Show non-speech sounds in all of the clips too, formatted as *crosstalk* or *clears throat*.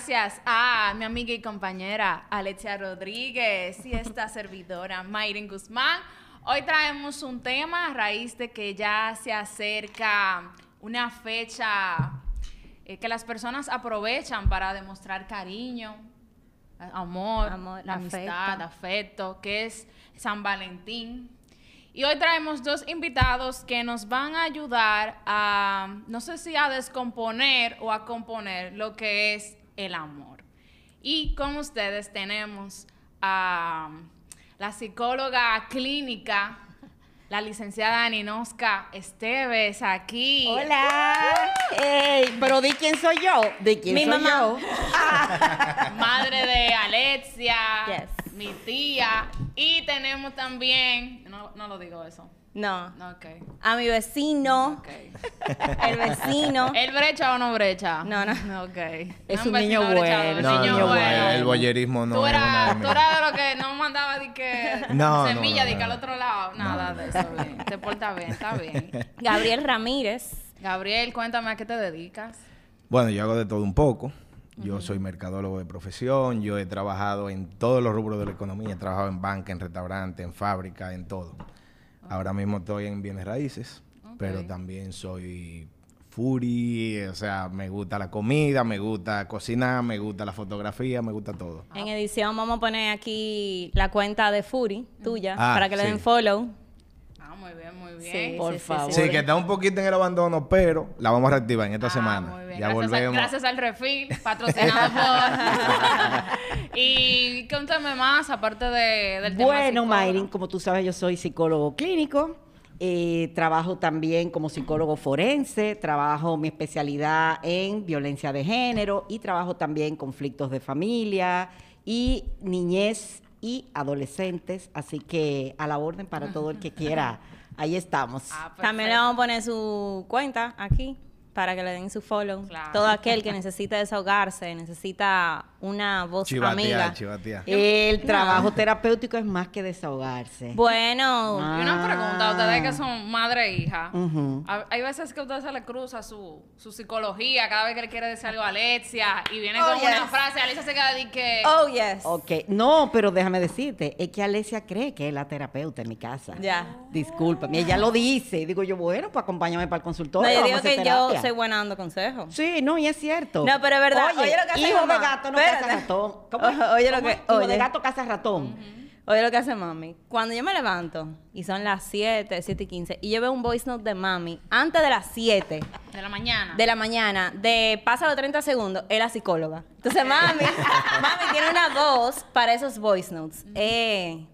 gracias a mi amiga y compañera Alexia Rodríguez y esta *laughs* servidora Mayrin Guzmán. Hoy traemos un tema a raíz de que ya se acerca una fecha eh, que las personas aprovechan para demostrar cariño, amor, Amor, la afecto. amistad, afecto, que es San Valentín. Y hoy traemos dos invitados que nos van a ayudar a, no sé si a descomponer o a componer lo que es el amor. Y con ustedes tenemos a la psicóloga clínica, la licenciada Ninoska Esteves, aquí. Hola. Ey, pero di quién soy yo. ¿De quién Mi soy mamá. yo? *laughs* madre de Alexia, Yes. mi tía, y tenemos también, no, no lo digo eso, No. no, A mi vecino, *laughs* el vecino. *laughs* ¿El brecha o no brecha? No, no. Ok. Es No, un niño vecino brechador, bueno, un niño bueno. el boyerismo no tú eras, eras de lo que *laughs* no mandaba de que No, no, semilla no, de que no. al otro lado, nada de eso, bien. Te porta bien, está bien. Gabriel Ramírez. Gabriel, cuéntame a qué te dedicas. Bueno, yo hago de todo un poco. Yo soy mercadólogo de profesión, yo he trabajado en todos los rubros de la economía, he trabajado en banca, en restaurante, en fábrica, en todo. Ahora mismo estoy en bienes raíces, pero también soy furi, o sea, me gusta la comida, me gusta cocinar, me gusta la fotografía, me gusta todo. En edición vamos a poner aquí la cuenta de Fury, tuya, Ah, para que le sí. den follow. Muy bien, muy bien. Sí, Por sí, favor. Sí, que está un poquito en el abandono, pero la vamos a reactivar en esta Ah, semana. muy bien. Ya gracias, al- volvemos. gracias al refil, *laughs* patrocinado por. y cuéntame más, aparte de, del tema Bueno. Mayrin, como tú sabes, yo soy psicólogo clínico. eh, trabajo también como psicólogo forense, trabajo mi especialidad en violencia de género y trabajo también conflictos de familia y niñez y adolescentes, así que a la orden para todo el que quiera. Ahí estamos. Ah, También le vamos a poner su cuenta aquí para que le den su follow. Claro. Todo aquel que necesita desahogarse, necesita una voz Chivatear, amiga. El trabajo terapéutico es más que desahogarse. Bueno, Ah. Y una pregunta, a ustedes que son madre e hija. Hay veces que a ustedes se le cruza su, su psicología cada vez que le quiere decir algo a Alexia y viene Oh, con una frase, Alexia se queda de que. oh yes. Ok, no, pero déjame decirte, es que Alesia cree que es la terapeuta en mi casa. Ya. Discúlpame, ella lo dice. Digo yo, bueno, pues acompáñame para el No, consultorio. yo vamos digo que yo soy buena dando consejos. Sí, no, y es cierto. No, pero es verdad. Oye, Oye lo que hace hijo mamá. de gato no Espérate. caza ratón. ¿Cómo es? Oye lo ¿Cómo que- es? Hijo oye. de gato caza ratón. Oye lo que hace mami. Cuando yo me levanto y son las 7, 7 y 15 y yo veo un voice note de mami antes de las 7 De la mañana. de la mañana, de pasa los 30 segundos, es la psicóloga. Entonces mami, *laughs* mami tiene una voz para esos voice notes. Eh.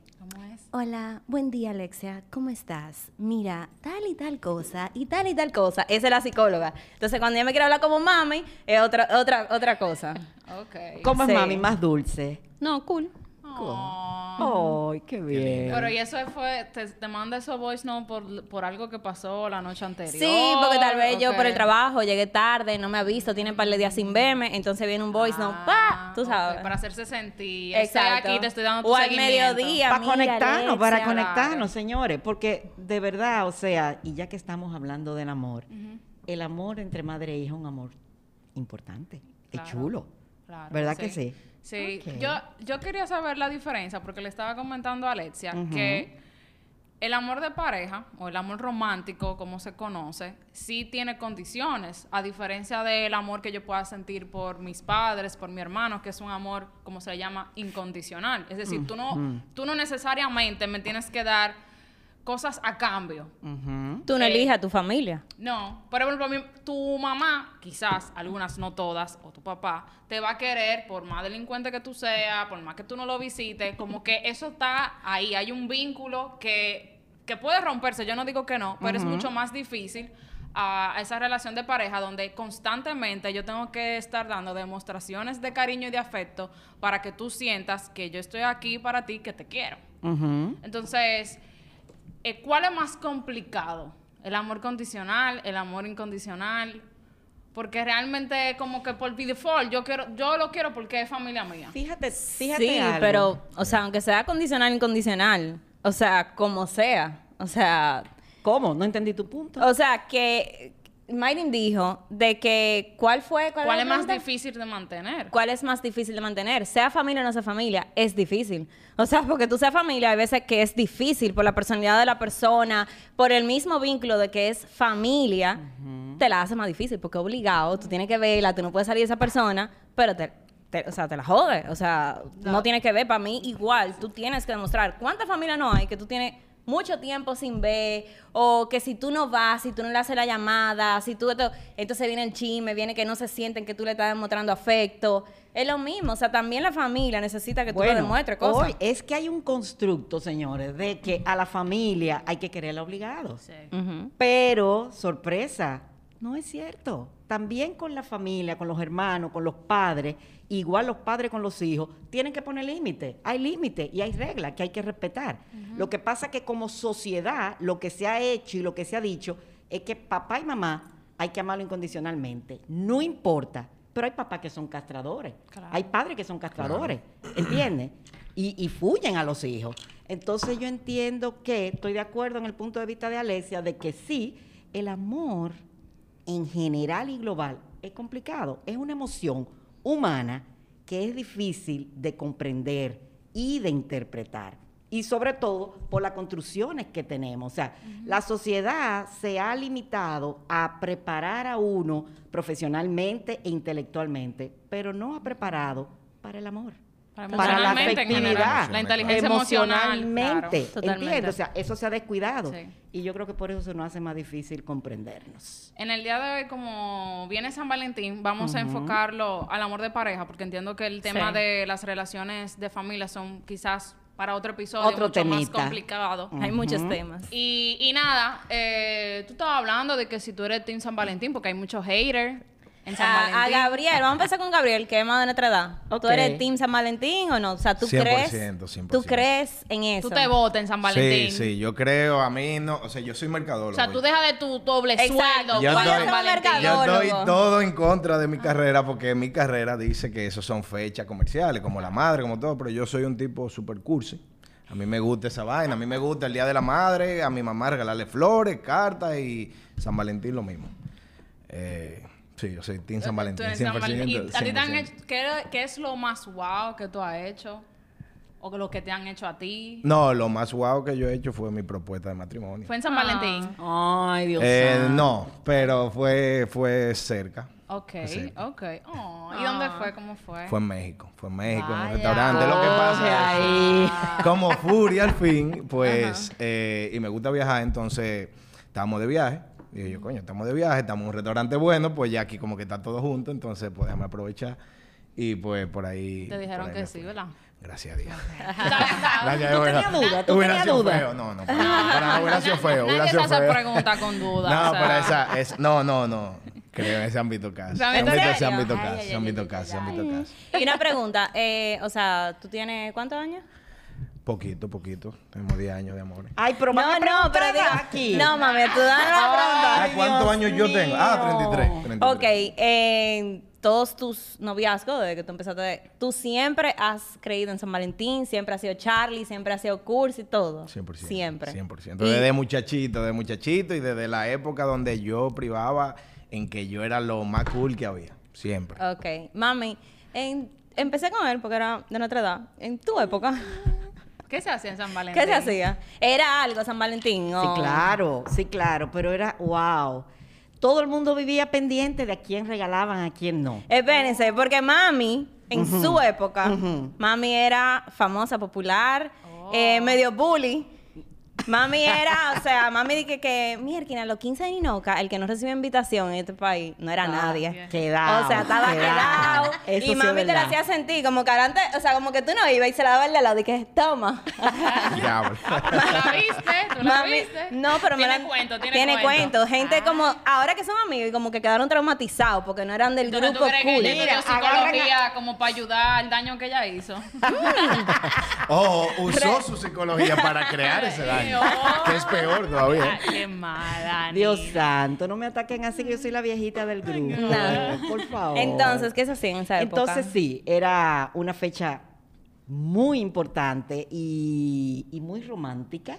Hola, buen día Alexia, ¿cómo estás? Mira, tal y tal cosa y tal y tal cosa. Esa es la psicóloga. Entonces cuando ella me quiere hablar como mami, es otra, otra, otra cosa. Ok. ¿Cómo es Sí. mami? Más dulce. No, cool. Oh. Ay, qué bien. Pero y eso fue, te, te manda esos voice no por, por algo que pasó la noche anterior. Sí, porque tal vez yo por el trabajo llegué tarde, no me ha visto, tiene un par de días sin verme, entonces viene un voice note, Ah, ¡pa! Tú sabes. Para hacerse sentir. Estoy Exacto. aquí, te estoy dando tu O al mediodía. para mira, conectarnos, para conectarnos, señores, porque de verdad, o sea, y ya que estamos hablando del amor, el amor entre madre e hija es un amor importante, Claro. es chulo, Claro, ¿verdad que sí? Sí, yo, yo quería saber la diferencia porque le estaba comentando a Alexia que el amor de pareja o el amor romántico, como se conoce, sí tiene condiciones, a diferencia del amor que yo pueda sentir por mis padres, por mi hermano, que es un amor, como se le llama, incondicional. Es decir, tú, no, tú no necesariamente me tienes que dar cosas a cambio. Ujú. Tú no Eh, eliges a tu familia. No, por ejemplo, tu mamá, quizás, algunas no todas, o tu papá, te va a querer por más delincuente que tú seas, por más que tú no lo visites, como que eso está ahí, hay un vínculo que, que puede romperse, yo no digo que no, pero es mucho más difícil a, esa relación de pareja donde constantemente yo tengo que estar dando demostraciones de cariño y de afecto para que tú sientas que yo estoy aquí para ti, que te quiero. Entonces, eh, ¿cuál es más complicado? ¿El amor condicional? ¿El amor incondicional? Porque realmente como que por default yo quiero, yo lo quiero porque es familia mía. Fíjate, fíjate Sí, algo. pero, o sea, aunque sea condicional, incondicional, o sea, como sea, o sea, ¿Cómo? No entendí tu punto. o sea, que Mayrin dijo de que cuál fue cuál, ¿Cuál es más difícil de mantener? ¿Cuál es más difícil de mantener? Sea familia o no sea familia, es difícil. O sea, porque tú seas familia, hay veces que es difícil por la personalidad de la persona, por el mismo vínculo de que es familia, te la hace más difícil porque obligado, tú tienes que verla, tú no puedes salir de esa persona, pero te, te- o sea, te la jode. O sea, no tienes que ver, para mí igual, tú tienes que demostrar cuánta familia no hay que tú tienes mucho tiempo sin ver, o que si tú no vas, si tú no le haces la llamada, si tú esto, entonces viene el chisme, viene que no se sienten que tú le estás demostrando afecto. Es lo mismo, o sea, también la familia necesita que tú le demuestres cosas. Hoy es que hay un constructo, señores, de que a la familia hay que quererla obligado. Sí. Pero, sorpresa, no es cierto. También con la familia, con los hermanos, con los padres, igual los padres con los hijos, tienen que poner límites. Hay límites y hay reglas que hay que respetar. Lo que pasa que como sociedad, lo que se ha hecho y lo que se ha dicho es que papá y mamá hay que amarlo incondicionalmente. No importa. Pero hay papás que son castradores. Claro. Hay padres que son castradores. ¿Entiendes? Y, y fuyen a los hijos. Entonces yo entiendo que estoy de acuerdo en el punto de vista de Alexia de que sí, el amor en general y global es complicado. Es una emoción humana que es difícil de comprender y de interpretar. Y sobre todo por las construcciones que tenemos. O sea, la sociedad se ha limitado a preparar a uno profesionalmente e intelectualmente, pero no ha preparado para el amor. Para la afectividad, la inteligencia emocional, emocionalmente, claro. Totalmente. ¿entiendes? O sea, eso se ha descuidado. Sí. Y yo creo que por eso se nos hace más difícil comprendernos. En el día de hoy, como viene San Valentín, vamos a enfocarlo al amor de pareja, porque entiendo que el tema Sí. de las relaciones de familia son quizás para otro episodio Otro mucho más complicado. Hay muchos temas. Y, y nada, eh, tú estabas hablando de que si tú eres Team San Valentín, porque hay muchos haters en San A. Gabriel, vamos a empezar con Gabriel, que es más de nuestra edad. ¿Tú Ok. eres Team San Valentín o no? O sea, ¿tú 100%, crees? 100%. ¿Tú crees en eso? Tú te votas en San Valentín. Sí, sí, yo creo, a mí no, o sea, yo soy mercadólogo. O sea, tú dejas de tu doble Exacto. sueldo Yo mercadólogo. todo en contra de mi carrera porque mi carrera dice que eso son fechas comerciales, como la madre, como todo, pero yo soy un tipo super cursi. A mí me gusta esa vaina, a mí me gusta el Día de la Madre, a mi mamá regalarle flores, cartas y San Valentín lo mismo. Eh, sí, yo soy Team San Valentín, eres 100%. San Valentín. ¿Y a ti te han 100%. hecho- ¿qué, qué es lo más wow que tú has hecho? ¿O que lo que te han hecho a ti? No, lo más guau que yo he hecho fue mi propuesta de matrimonio. ¿Fue en San Valentín? Ay, Dios Eh, santo. no, pero fue, fue cerca. Ok, Sí. ok. Oh, ¿Y dónde fue? ¿Cómo fue? Fue en México, fue en México, en un restaurante. Lo que pasa es ahí. *laughs* como Furia al fin, pues, eh, y me gusta viajar, entonces estábamos de viaje. Y dije yo, coño, estamos de viaje, estamos en un restaurante bueno, pues ya aquí como que está todo junto, entonces pues déjame aprovechar. Y pues por ahí. Te dijeron ahí que sí. ¿verdad? Gracias a Dios. *laughs* *laughs* Gracias. ¿Tú tenías duda? ¿Tú tenías duda? feo. No, no, para para hubiera sido feo. Hubiera Nadie te hace feo. preguntas con duda. *laughs* No, o sea. pero esa, es, no, no, no. Creo en ese ámbito caso. ¿En Ese ámbito, serio? ese ámbito Ay, caso, ay, ese ay, ámbito ay, caso, ese ay, ámbito caso. Y una pregunta, eh, o sea, ¿tú tienes cuántos años? Poquito, poquito. Tenemos 10 años de amor. Ay, pero no, no, pero digo, aquí. no, mami, tú das la pregunta. ¿Cuántos años yo tengo? Ah, mío. 33. 33. Ok, en todos tus noviazgos, desde que tú empezaste, tú siempre has creído en San Valentín, siempre has sido Charlie, siempre has sido Cursi, todo. 100%. Siempre. 100%. Y- Desde muchachito, de muchachito y desde la época donde yo privaba en que yo era lo más cool que había. Siempre. Ok, mami, en- empecé con él porque era de nuestra edad. En tu época, ¿Qué se hacía en San Valentín? ¿qué se hacía? ¿Era algo San Valentín? Sí, claro, sí, claro, pero era wow. Todo el mundo vivía pendiente de a quién regalaban, a quién no. Espérense, porque mami, en su época, mami era famosa, popular, eh, medio bully. Mami era, o sea, mami dije que, mierda, a los 15 de Ninoca, el que no recibe invitación en este país no era nadie. Quedado. O sea, estaba quedado. Y sí mami te la hacía sentir como que adelante, o sea, como que tú no ibas y se la daba el de lado y que toma. *laughs* Diablo. ¿Tú la viste? ¿Tú la Mami, viste? no, pero me tiene la- cuento, tiene, tiene cuento. Gente Ah. como, ahora que son amigos y como que quedaron traumatizados porque no eran del Entonces, ¿tú grupo crees que cool. Mira, psicología como para ayudar al daño que ella hizo? *laughs* Oh, usó su psicología para crear ese daño. Que es peor todavía. Ay, qué mala. Dios santo, no me ataquen así que yo soy la viejita del grupo. No. Por favor. Entonces, ¿qué se hacía en esa época? Entonces sí, era una fecha muy importante y, y muy romántica.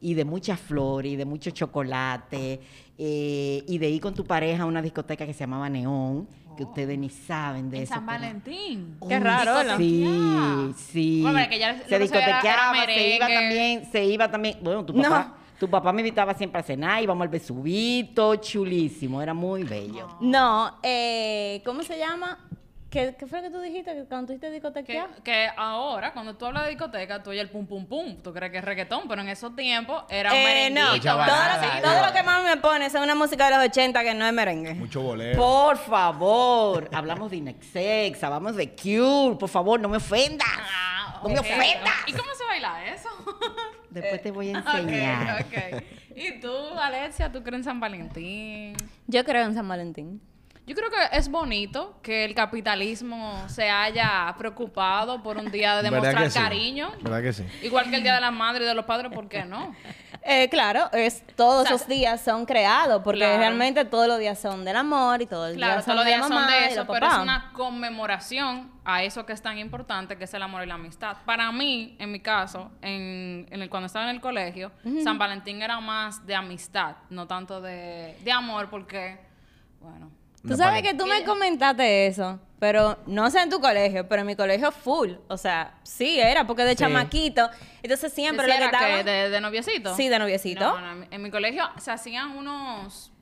y de muchas flores y de mucho chocolate eh, y de ir con tu pareja a una discoteca que se llamaba Neón, que ustedes ni saben de En eso. San pero- Valentín. Qué raro, ¿verdad? Sí, sí. Bueno, que ya se se discotequeaba, era se iba también, se iba también. Bueno, tu No. papá, tu papá me invitaba siempre a cenar, íbamos al besubito, chulísimo, era muy bello. No, eh, ¿cómo se llama? ¿Qué, ¿Qué fue lo que tú dijiste que cuando tú dijiste Que, discotequear? que ahora, cuando tú hablas de discoteca, tú oyes el pum pum pum. Tú crees que es reggaetón, pero en esos tiempos era un Eh, merenguito. no, Mucha todo, lo, sí, todo lo que más me pone es una música de los 80 que no es merengue. Mucho bolero. Por favor, hablamos de Inexex, hablamos de Cure, por favor, no me ofendas. Ah, No me ofendas. ¿Y cómo se baila eso? *laughs* Después te voy a *laughs* Ok, enseñar. ok. ¿Y tú, Alexia, tú crees en San Valentín? Yo creo en San Valentín. Yo creo que es bonito que el capitalismo se haya preocupado por un día de *laughs* ¿Verdad demostrar sí? cariño. ¿Verdad que sí? Igual que el Día de la Madre y de los Padres, ¿por qué no? *laughs* Eh, claro, es todos O sea, esos días son creados, porque claro. realmente todos los días son del amor y todos los Claro, días son todos los de días son de y eso, pero es una conmemoración a eso que es tan importante, que es el amor y la amistad. Para mí, en mi caso, en, en el, cuando estaba en el colegio, San Valentín era más de amistad, no tanto de, de amor, porque, bueno, Tú sabes que tú me comentaste eso, pero no sé en tu colegio, pero en mi colegio full. O sea, sí era, porque de Sí. chamaquito. Entonces siempre lo que ¿Decía estaba... que de, de noviecito? Sí, de noviecito. No, no, en mi- en mi colegio se hacían unos...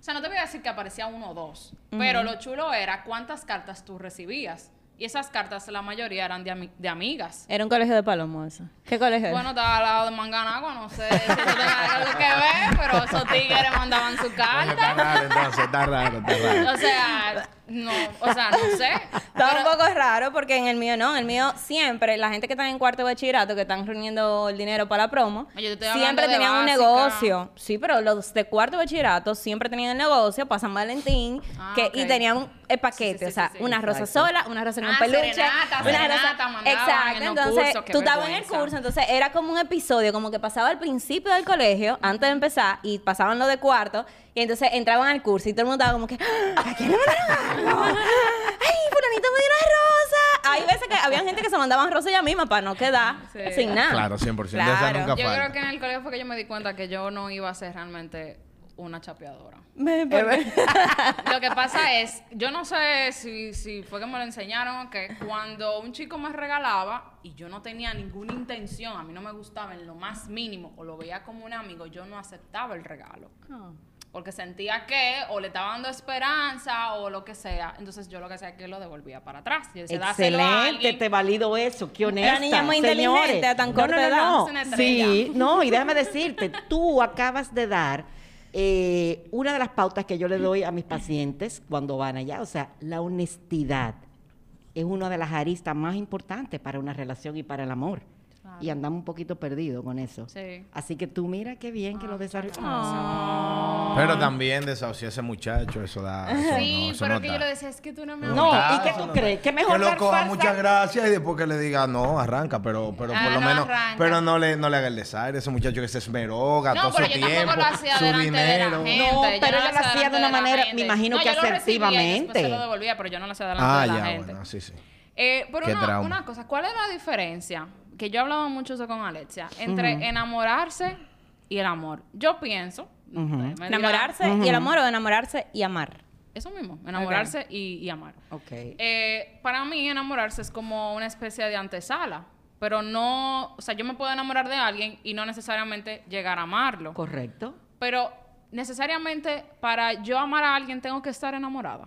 O sea, no te voy a decir que aparecía uno o dos, pero lo chulo era cuántas cartas tú recibías. Y esas cartas, la mayoría eran de, ami- de amigas. Era un colegio de palomo eso. ¿Qué colegio Bueno, es? estaba al lado de Manganagua, no sé si eso tenga algo que ver, pero esos tigres mandaban su Coño, Está carta. raro, entonces, está raro, está raro. O sea, no, o sea, no sé. *laughs* Estaba Pero- un poco raro porque en el mío no, en el mío siempre, la gente que está en cuarto de bachillerato, que están reuniendo el dinero para la promo, Oye, siempre tenían un negocio. Sí, pero los de cuarto de bachillerato siempre tenían el negocio para San Valentín Ah, que, y tenían el paquete, Sí, sí, sí, o sea, sí, sí. una rosa Exacto. sola, una rosa en un Ah, peluche, serenata, una serenata Exacto, en entonces cursos, tú estabas en el curso, entonces era como un episodio, como que pasaba al principio del colegio, antes de empezar, y pasaban lo de cuarto, y entonces entraban al curso y todo el mundo estaba como que, "Ah, ¿a quién le mandaron algo? ¡Ay, fulanito me dio una rosa! Hay veces que había gente que se mandaban rosas ella misma para no quedar Sí. sin nada. Claro, 100%. De esa Claro. nunca Yo falta. creo que en el colegio fue que yo me di cuenta que yo no iba a ser realmente una chapeadora. Me- *laughs* Lo que pasa es, yo no sé si, si fue que me lo enseñaron o qué, cuando un chico me regalaba y yo no tenía ninguna intención, a mí no me gustaba en lo más mínimo o lo veía como un amigo, yo no aceptaba el regalo. Porque sentía que o le estaba dando esperanza o lo que sea. Entonces yo lo que hacía es que lo devolvía para atrás. Yo decía, "Dáselo a Excelente, alguien". te valido eso, qué honesta. niña muy señores. inteligente a tan No, corta no, no, edad. no. Una Sí, no, y déjame decirte, tú acabas de dar eh, una de las pautas que yo le doy a mis pacientes cuando van allá, o sea, la honestidad es una de las aristas más importantes para una relación y para el amor. Claro. Y andamos un poquito perdidos con eso. Sí. Así que tú mira qué bien que lo desarrollas. Pero también desahuciar a ese muchacho, eso da. eso Sí, no, eso pero no que da. yo le decía, es que tú no me No, ¿y qué tú no crees? Que mejor lo dar coja falsa- muchas gracias y después que le diga no, arranca, pero, pero Ah, por lo no menos, arranca. pero no le, no le haga el desaire, ese muchacho que se esmeró, gastó su yo tiempo, lo hacía su delante de la dinero. gente. No, yo pero lo ella lo hacía de una manera, me imagino No, que yo lo asertivamente. se lo devolvía, pero yo no lo hacía delante Ah, de la ya, gente. bueno, sí, sí. Eh, pero Qué una, trauma. una cosa, ¿cuál es la diferencia? Que yo he hablado mucho eso con Alexia, entre enamorarse y el amor. Yo pienso, dirá- enamorarse y el amor o enamorarse y amar. Eso mismo, enamorarse y, y amar. Ok. Eh, para mí, enamorarse es como una especie de antesala. Pero no, o sea, yo me puedo enamorar de alguien y no necesariamente llegar a amarlo. Correcto. Pero necesariamente para yo amar a alguien tengo que estar enamorada.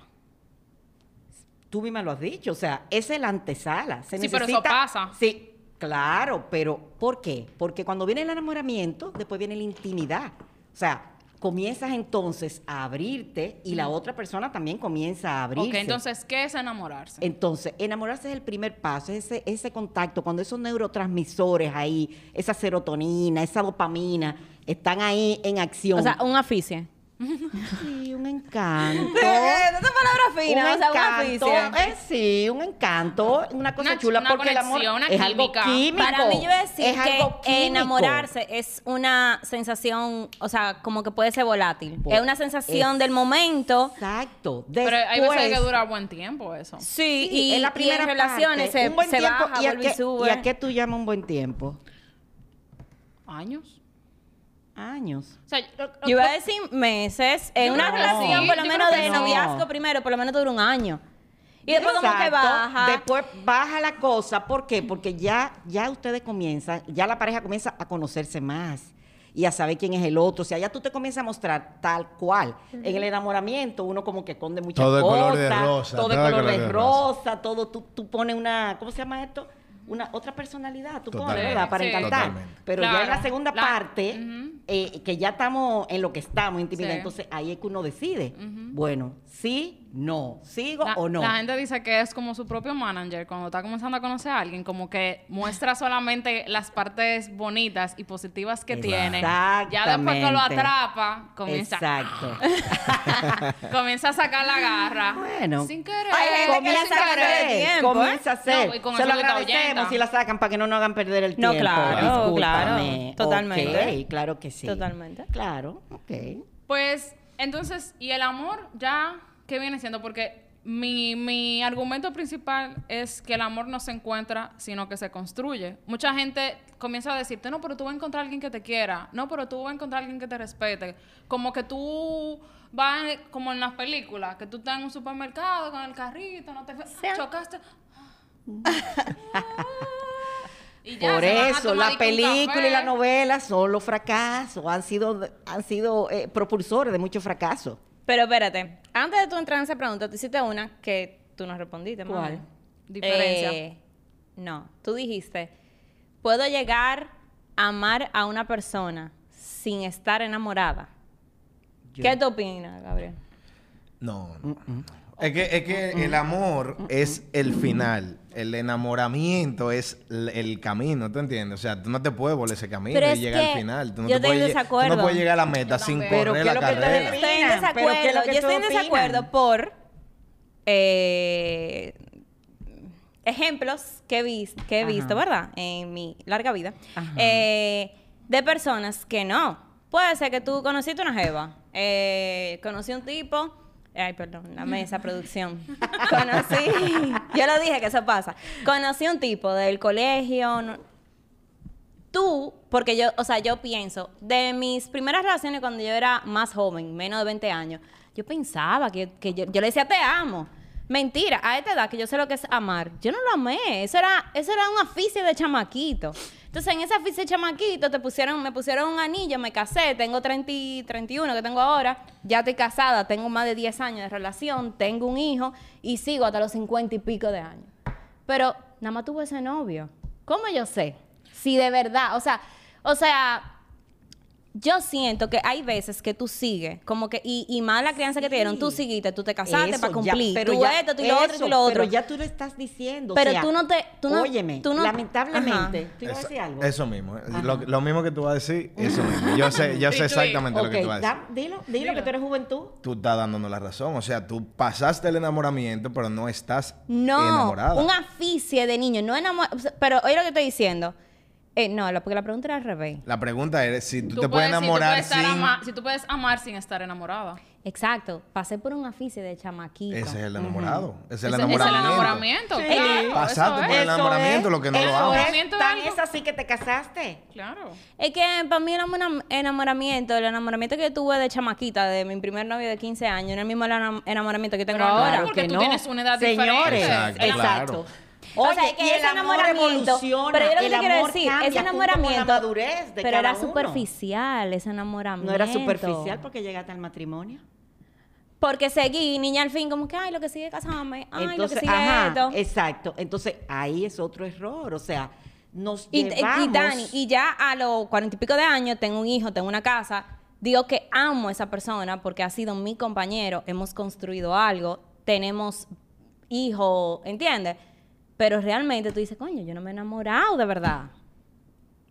Tú misma lo has dicho, o sea, es el antesala. Se Sí, pero eso pasa. Sí, claro, pero ¿por qué? Porque cuando viene el enamoramiento, después viene la intimidad. O sea, comienzas entonces a abrirte y la otra persona también comienza a abrirse. Ok, entonces, ¿qué es enamorarse? Entonces, enamorarse es el primer paso, es ese, ese contacto, cuando esos neurotransmisores ahí, esa serotonina, esa dopamina, están ahí en acción. O sea, un aficie. *laughs* sí, un encanto. Esa palabra fina, un o sea, un encanto, aficie. eh, sí, un encanto, una cosa Una ch- chula, una porque el amor una es algo químico. Para mí yo decir es que algo químico. enamorarse es una sensación, o sea, como que puede ser volátil. Es una sensación es- del momento. Exacto. Pero hay veces que Después- dura buen tiempo eso. Sí, Sí, y, en la y primera en relaciones parte, se, un buen se tiempo, baja, ¿y a vuelve y qué- sube. ¿Y a qué tú llamas un buen tiempo? ¿Años? Años. O sea, lo- lo- Yo iba a decir meses. En una relación, sí, por lo menos de noviazgo primero, por lo menos dura un año. Y después como que baja. Después baja la cosa. ¿Por qué? Porque ya, ya ustedes comienzan, ya la pareja comienza a conocerse más y a saber quién es el otro. O sea, ya tú te comienzas a mostrar tal cual. En el enamoramiento uno como que esconde muchas Todo de cosas. color de rosa, Todo de todo de color de color de rosa. Todo, tú, tú pones una, ¿cómo se llama esto? Una otra personalidad, tú pones. ¿verdad? Para Sí. encantar. Totalmente. Pero ya en la segunda La- parte, eh, que ya estamos en lo que estamos, intimidad, Sí. entonces ahí es que uno decide. Bueno, sí, no, sigo La, o no. la gente dice que es como su propio manager cuando está comenzando a conocer a alguien, como que muestra solamente las partes bonitas y positivas que tiene. Ya después que lo atrapa, comienza, Exacto. *laughs* comienza a sacar la garra. Bueno. Sin querer. Que comienza a de hacer, tiempo, ¿eh? comienza a hacer. No, Se lo agradecemos si la sacan para que no nos hagan perder el No, tiempo. claro, Discúlpame. claro, totalmente. Ok, claro que sí. Totalmente. Claro, ok. Pues, entonces, ¿y el amor ya qué viene siendo? Porque mi, mi argumento principal es que el amor no se encuentra, sino que se construye. Mucha gente comienza a decirte, no, pero tú vas a encontrar a alguien que te quiera. No, pero tú vas a encontrar a alguien que te respete. Como que tú vas, como en las películas, que tú estás en un supermercado con el carrito, no te chocaste. *laughs* Y ya, Por eso, la película y la novela son los fracasos, han sido, han sido eh, propulsores de muchos fracasos. Pero espérate, antes de tú entrar en esa pregunta, tú hiciste una que tú no respondiste. ¿Cuál? Diferencia. Eh, no, tú dijiste, puedo llegar a amar a una persona sin estar enamorada. Yo- ¿Qué tú opinas, Gabriel? No. no. Es que, es que el amor es el final. El enamoramiento es el, el camino, ¿tú entiendes? O sea, tú no te puedes volver ese camino Pero y es llegar que al final. Tú no, yo te estoy puedes, en lle- tú desacuerdo. no puedes llegar a la meta Yo sin también. Pero correr ¿qué la lo que carrera. Estoy en opinan? ¿Pero qué es desacuerdo. lo que Yo estoy en desacuerdo opinan? por eh, ejemplos que he, vis- que he Ajá. visto, ¿verdad? En mi larga vida. Ajá. eh, de personas que no. Puede ser que tú conociste una jeva. eh, conocí un tipo. Ay, perdón, la *laughs* mesa, producción. Conocí. Yo lo dije que eso pasa. Conocí un tipo del colegio. no- tú, porque yo, o sea, yo pienso, de mis primeras relaciones cuando yo era más joven, menos de 20 años, yo pensaba que, que yo, yo le decía te amo. Mentira, a esta edad que yo sé lo que es amar, yo no lo amé. Eso era, eso era un aficio de chamaquito. Entonces, en aficio de chamaquito te pusieron, me pusieron un anillo, me casé, tengo 30, y 31 que tengo ahora, ya estoy casada, tengo más de 10 años de relación, tengo un hijo y sigo hasta los 50 y pico de años. Pero nada más tuve ese novio. ¿Cómo yo sé? Si de verdad, o sea, o sea, yo siento que hay veces que tú sigues, como que, y, y más la crianza que te dieron, tú seguiste, tú te casaste Eso, para ya, cumplir, pero tú ya- esto, tú lo otro, eso, tú lo otro. Pero ya tú lo estás diciendo. o Pero sea, tú no te- tú no- óyeme, tú no- lamentablemente. ¿Tú ibas a Eso, decir algo? eso mismo. eh. Lo, lo mismo que tú vas a decir, eso mismo. Yo sé, *laughs* yo sé exactamente lo que tú vas a decir. da- dilo, dilo que tú eres juventud. Tú estás dándonos la razón. O sea, tú pasaste el enamoramiento, pero no estás No, enamorada. un aficie de niño, no enamorado. Pero oye lo que estoy diciendo. Eh, no, la- porque la pregunta era al revés. La pregunta es si tú, Tú te puedes puedes- si tú enamorar puedes estar sin... ama- si tú puedes amar sin estar enamorada. Exacto, pasé por un aficie de chamaquito. Ese es el enamorado. Ese es el Ese- ese enamoramiento. enamoramiento, Sí. claro. Pasaste por es. el enamoramiento, lo que no lo eso amas. es, Enamoramiento es tan es así que te casaste. Claro. Es que para mí el enamora- enamoramiento, el enamoramiento que yo tuve de chamaquita, de mi primer novio de 15 años, no es el mismo enam- enamoramiento que tengo Pero ahora. claro, porque tú tienes una edad Señores, diferente. Exacto, exacto. claro. O sea, que y ese el amor enamoramiento, evoluciona, pero yo lo que te quiero decir, ese junto con la enamoramiento, madurez de pero era uno. superficial, ese enamoramiento. No era superficial porque llegaste al matrimonio. Porque seguí, niña al fin, como que, ay, lo que sigue casarme, ay, lo que sigue ajá, esto. exacto. Entonces, ahí es otro error. O sea, nos Y, llevamos... y Dani, y ya a los cuarenta y pico de años tengo un hijo, tengo una casa. Digo que amo a esa persona porque ha sido mi compañero, hemos construido algo, tenemos hijos, ¿entiendes? Pero realmente tú dices, coño, yo no me he enamorado de verdad.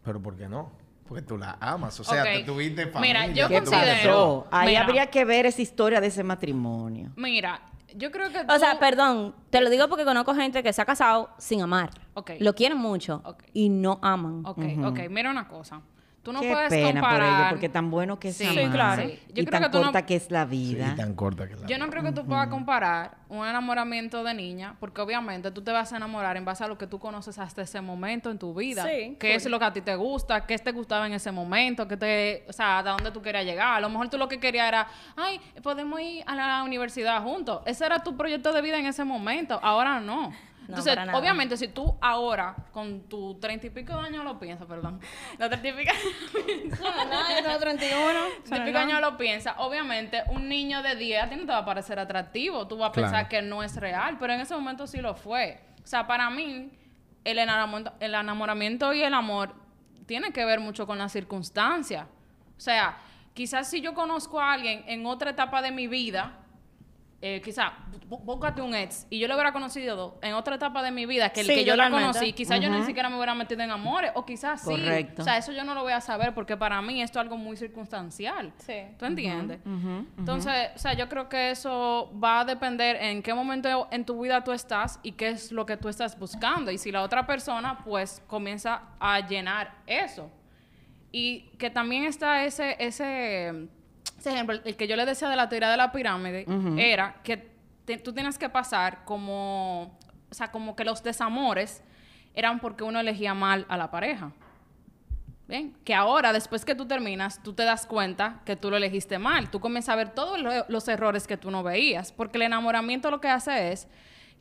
Pero ¿por qué no? Porque tú la amas. O sea, Ok. te tuviste familia. Mira, yo ¿Qué tú considero- tuviste todo. pasó? Ahí Mira. habría que ver esa historia de ese matrimonio. Mira, yo creo que O sea, tú- perdón, te lo digo porque conozco gente que se ha casado sin amar. Ok. Lo quieren mucho Ok. y no aman. Ok, ok, mira una cosa. Tú no Qué puedes pena por comparar. ello, porque tan bueno que es Sí, amar, claro. Sí, yo y creo tan que tú no- corta que es la Sí, vida. tan corta que la Yo no creo que tú puedas comparar un enamoramiento de niña, porque obviamente tú te vas a enamorar en base a lo que tú conoces hasta ese momento en tu vida. Sí, qué es lo que a ti te gusta, qué te gustaba en ese momento, qué te, o sea, hasta dónde tú querías llegar. A lo mejor tú lo que querías era, ay, podemos ir a la universidad juntos. Ese era tu proyecto de vida en ese momento. Ahora no. Entonces, para nada. obviamente, si tú ahora, con tu treinta y pico de años lo piensas, perdón, *laughs* los treinta y pico No, yo tengo 31. de pico años lo piensas, obviamente un niño de 10 a ti no te va a parecer atractivo, tú vas a Claro. pensar que no es real, pero en ese momento sí lo fue. O sea, para mí el enamoramiento, el enamoramiento y el amor tiene que ver mucho con las circunstancias. O sea, quizás si yo conozco a alguien en otra etapa de mi vida, eh, quizás bú- búscate un ex y yo lo hubiera conocido en otra etapa de mi vida que el Sí, que yo la conocí, quizás yo ni siquiera me hubiera metido en amores o quizás sí. Correcto. O sea, eso yo no lo voy a saber porque para mí esto es algo muy circunstancial. Sí. ¿Tú entiendes? Entonces, o sea, yo creo que eso va a depender en qué momento en tu vida tú estás y qué es lo que tú estás buscando. Y si la otra persona, pues, comienza a llenar eso. Y que también está ese, ese, ese ejemplo, el que yo le decía de la teoría de la pirámide, era que te- tú tienes que pasar como, o sea, como que los desamores eran porque uno elegía mal a la pareja. ¿Ven? Que ahora, después que tú terminas, tú te das cuenta que tú lo elegiste mal. Tú comienzas a ver todos lo- los errores que tú no veías. Porque el enamoramiento lo que hace es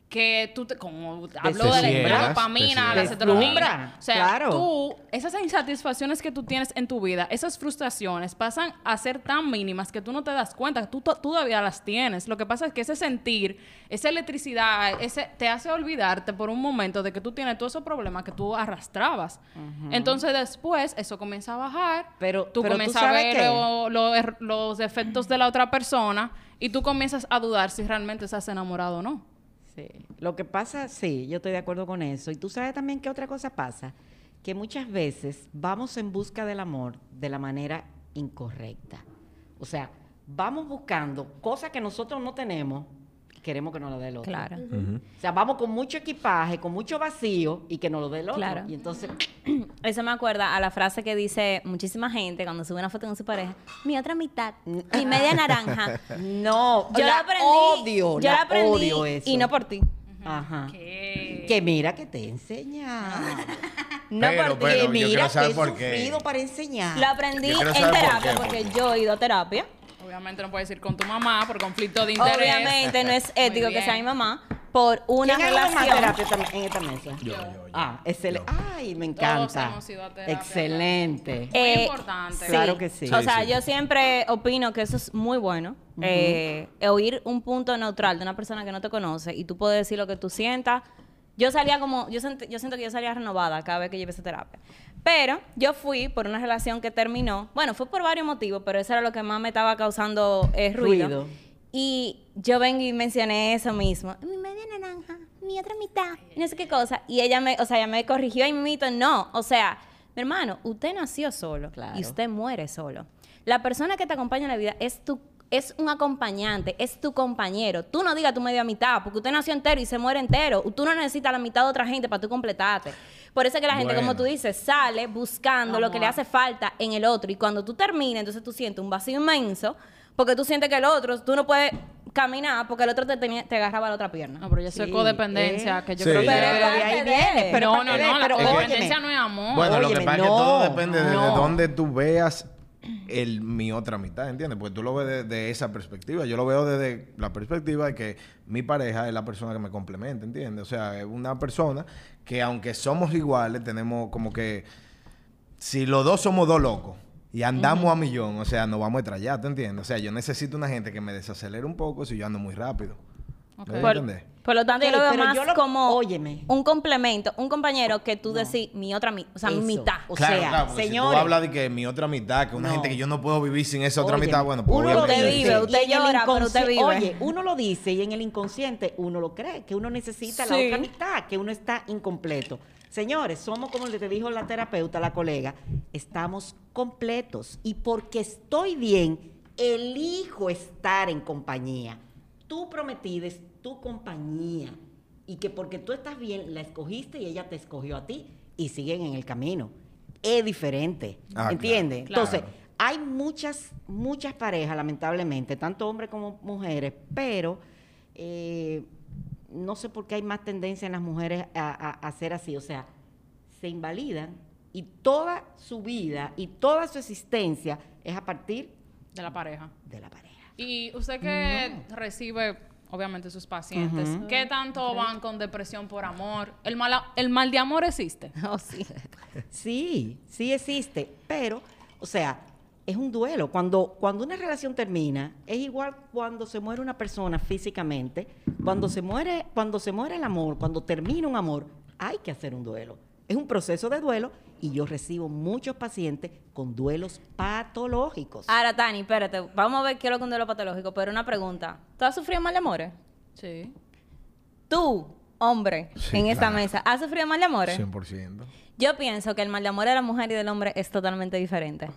que tú, te, como hablo de la, ciegas, la te dopamina, la serotonina. O sea, claro. tú, esas insatisfacciones que tú tienes en tu vida, esas frustraciones pasan a ser tan mínimas que tú no te das cuenta, que tú, to- tú todavía las tienes. Lo que pasa es que ese sentir, esa electricidad, ese, te hace olvidarte por un momento de que tú tienes todos esos problemas que tú arrastrabas. Entonces después eso comienza a bajar, Pero- tú pero tú comienzas a ver lo er- los defectos de la otra persona y tú comienzas a dudar si realmente estás enamorado o no. Sí. Lo que pasa, sí, yo estoy de acuerdo con eso. Y tú sabes también que otra cosa pasa, que muchas veces vamos en busca del amor de la manera incorrecta. O sea, vamos buscando cosas que nosotros no tenemos queremos que nos lo dé el otro. Claro. O sea, vamos con mucho equipaje, con mucho vacío y que nos lo dé el otro. Claro. Y entonces, *clears throat* Eso me acuerda a la frase que dice muchísima gente cuando sube una foto con su pareja. Mi otra mitad, mi media *laughs* naranja. no, Yo la la aprendí. odio, yo la la aprendí odio eso. y no por ti. Ajá. ¿Qué? Que mira que te he enseñado. *laughs* No Pero, por ti. pero, mira que he sufrido para enseñar. Lo aprendí en por terapia qué, porque yo he ido a terapia. Obviamente no puedes ir con tu mamá por conflicto de interés. Obviamente no es ético que sea mi mamá por una ¿Quién ido más relación. terapia en esta mesa? Yo, yo, yo. Ah, excelente. Ay, me Todos encanta. hemos ido a terapia. Excelente. Muy Eh, importante. Claro que sí. O sea, sí. yo siempre opino que eso es muy bueno. eh, oír un punto neutral de una persona que no te conoce y tú puedes decir lo que tú sientas. Yo salía como, yo, sent- yo siento que yo salía renovada cada vez que llevé esa terapia. Pero yo fui por una relación que terminó. Bueno, fue por varios motivos, pero eso era lo que más me estaba causando eh, ruido. Ruido. Y yo vengo y mencioné eso mismo. Mi media naranja, mi otra mitad, y no sé qué cosa. Y ella me, o sea, ella me corrigió y me mito, no. O sea, mi hermano, usted nació solo Claro. y usted muere solo. La persona que te acompaña en la vida es tu es un acompañante, es tu compañero. Tú no digas tu media mitad, porque usted nació entero y se muere entero. Tú no necesitas la mitad de otra gente para tú completarte. Por eso es que la gente, como tú dices, sale buscando lo que le hace falta en el otro. Y cuando tú terminas, entonces tú sientes un vacío inmenso, porque tú sientes que el otro, tú no puedes caminar porque el otro te, tenía, te agarraba la otra pierna. No, pero es Sí, codependencia, eh. que yo Sí. creo que... Pero, Pero de ahí viene. Pero no, no, no, la pero codependencia óyeme. no es amor. Bueno, lo que pasa es que todo depende de, de dónde tú veas el, mi otra mitad, ¿entiendes? Porque tú lo ves desde esa perspectiva. Yo lo veo desde la perspectiva de que mi pareja es la persona que me complementa, ¿entiendes? O sea, es una persona que aunque somos iguales, tenemos como que... Si los dos somos dos locos y andamos a millón, o sea, nos vamos a estrellar, ¿te entiendes? O sea, yo necesito una gente que me desacelere un poco si yo ando muy rápido. Ok. ¿Me Por, lo tanto, yo lo veo pero más yo lo- como óyeme. un complemento, un compañero que tú decís mi otra mitad, o sea, mi mitad. O claro, sea, claro, porque señores. si tú hablas de que mi otra mitad, que una No. gente que yo no puedo vivir sin esa otra Óyeme, mitad, bueno, pues uno lo dice, vive, usted y en el llora, pero usted vive. Oye, uno lo dice y en el inconsciente uno lo cree, que uno necesita la otra mitad, que uno está incompleto. Señores, somos como le te dijo la terapeuta, la colega, estamos completos y porque estoy bien, elijo estar en compañía. Tú prometida es tu compañía y que porque tú estás bien, la escogiste y ella te escogió a ti y siguen en el camino. es diferente. Ah, ¿Entiendes? claro. Entonces, hay muchas, muchas parejas, lamentablemente, tanto hombres como mujeres, pero eh, no sé por qué hay más tendencia en las mujeres a, a- a ser así. O sea, se invalidan y toda su vida y toda su existencia es a partir De la pareja. de la pareja. Y usted que recibe, obviamente, sus pacientes, ¿qué tanto van con depresión por amor? ¿El mal, el mal de amor existe? *laughs* Oh, sí. Sí, sí existe, pero, o sea, es un duelo. Cuando, cuando una relación termina, es igual cuando se muere una persona físicamente, cuando se muere, cuando se muere el amor, cuando termina un amor, hay que hacer un duelo. Es un proceso de duelo y yo recibo muchos pacientes con duelos patológicos. Ahora, Tani, espérate. Vamos a ver qué es lo que es un duelo patológico. Pero una pregunta. ¿Tú has sufrido mal de amores? Sí. Tú, hombre, Sí, en esta mesa, ¿has sufrido mal de amores? 100%. Yo pienso que el mal de amor de la mujer y del hombre es totalmente diferente.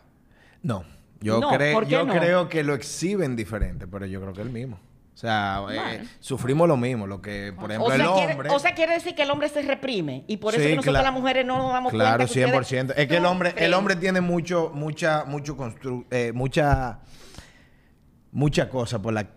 No, yo, No, creo, ¿por qué yo no? creo que lo exhiben diferente, pero yo creo que es el mismo. O sea, eh, sufrimos lo mismo, lo que, por ejemplo, o, sea, el quiere, hombre... o sea, quiere decir que el hombre se reprime y por eso Sí, que nosotros claro. las mujeres no nos damos Claro, cuenta. ustedes 100%. Es que el hombre, el hombre tiene mucho, mucha, mucho constru eh, mucha, mucha cosa por la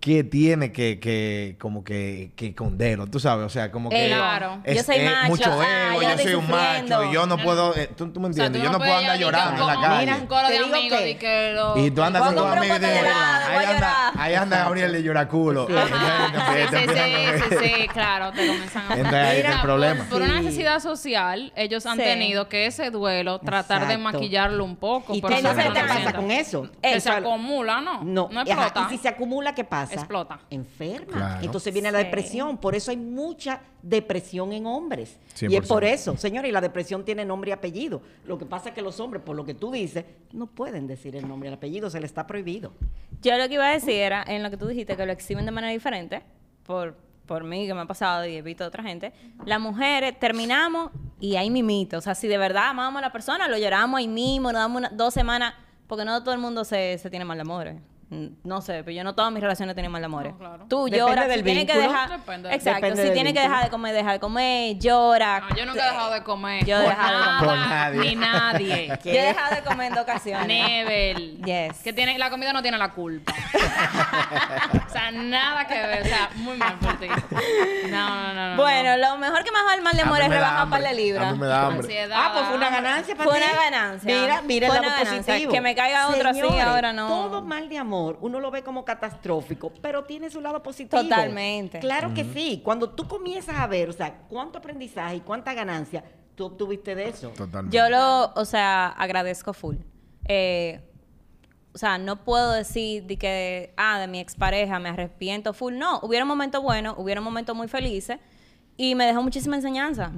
que tiene que, que como que, que esconderlo, tú sabes, o sea, como que. Claro. Yo soy macho, mucho ah, ego, yo yo soy un macho y yo no puedo, eh, tú, tú me O sea, entiendes, tú yo no puedo andar llorando en la calle. Mira, Un coro de digo amigos que- y que lo... Y tú andas con tus amigos y dices, ahí anda, llorar". ahí anda Gabriel de lloraculo. Sí, *laughs* sí, sí, sí, sí, claro, te comienzan a... Entonces ahí está el problema. Por, por una necesidad social, ellos han Sí. tenido que ese duelo tratar de maquillarlo un poco. ¿Y pero qué te pasa con eso? Se acumula, ¿no? No, No explota. Y si se acumula, ¿qué pasa? Explota. Enferma. Claro. Entonces viene la depresión. Por eso hay mucha depresión en hombres. Y es 100%. por eso, señores, y la depresión tiene nombre y apellido. Lo que pasa es que los hombres, por lo que tú dices, no pueden decir el nombre y el apellido, se les está prohibido. Yo lo que iba a decir era, en lo que tú dijiste, que lo exhiben de manera diferente, por, por mí que me ha pasado y he visto a otra gente, las mujeres terminamos y ahí mimito. O sea, si de verdad amamos a la persona, lo lloramos ahí mismo, nos damos una- dos semanas, porque no todo el mundo se, se tiene mal de amores. No sé, pero yo no todas mis relaciones tienen mal de amores. No, claro. Tú Depende lloras, del si tienes que dejar... Depende. Exacto, Depende si tienes que dejar de comer, deja de comer, llora. No, yo nunca he dejado de comer. Yo he de nada, comer. Por nadie. Ni nadie. *laughs* Yo he dejado de comer en dos ocasiones. Nebel. Yes. Que tiene, la comida no tiene la culpa. *laughs* o sea, nada que ver. O sea, muy mal por ti. No, no, no. no, Bueno, no. lo mejor que me ha el mal de amor es rebajar un par de libras. A mí me da hambre. Ansiedad. Ah, pues fue una ganancia para Fue ti. una ganancia. Mira, mira el Fue lado una ganancia. positivo. Que me caiga otro así ahora no. Todo mal de amor, uno lo ve como catastrófico, pero tiene su lado positivo. Totalmente. Claro que sí. Cuando tú comienzas a ver, o sea, cuánto aprendizaje y cuánta ganancia tú obtuviste de eso. Totalmente. Yo lo, o sea, agradezco full. Eh, o sea, no puedo decir de que, ah, de mi expareja me arrepiento full. No, hubieron momentos buenos, hubieron momentos muy felices y me dejó muchísima enseñanza.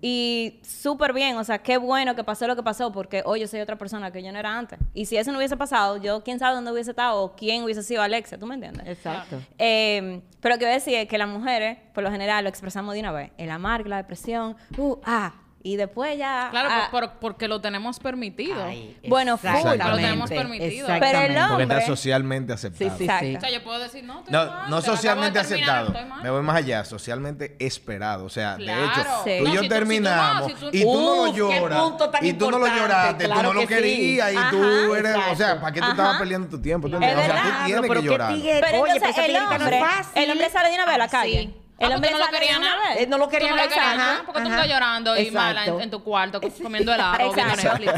Y súper bien, o sea, qué bueno que pasó lo que pasó porque hoy yo soy otra persona que yo no era antes. Y si eso no hubiese pasado, yo quién sabe dónde hubiese estado o quién hubiese sido Alexia, ¿tú me entiendes? Exacto. Eh, pero lo que voy a decir es que las mujeres, por lo general, lo expresamos de una vez. El amargo, la depresión, uh, ah. Y después ya... Claro, ah, por- por- porque lo tenemos permitido. Ay, Bueno, full. exactamente, Lo tenemos permitido. Pero el exactamente. Porque está hombre- socialmente aceptado. Sí, sí, Exacto. sí. O sea, yo puedo decir, no, estoy No, mal, no socialmente de terminar, aceptado. estoy mal. Me voy más allá, socialmente esperado. O sea, de Claro. hecho, Sí. tú y No, yo si tú- si tú no, terminamos si tú- y tú no lo Uf, qué lloras. punto tan Y tú no lo lloraste, tú claro no lo que sí. querías y Ajá, tú eres, o sea, exacto. ¿para qué tú Ajá. estabas perdiendo tu tiempo? ¿Tú? O sea, tú tienes que llorar. Pero entonces el hombre, el hombre sale de una vez a la Ah, calle. El Ah, hombre no lo una nada. no lo quería nada. porque tú estás llorando y mala en, tu cuarto *laughs* comiendo helado.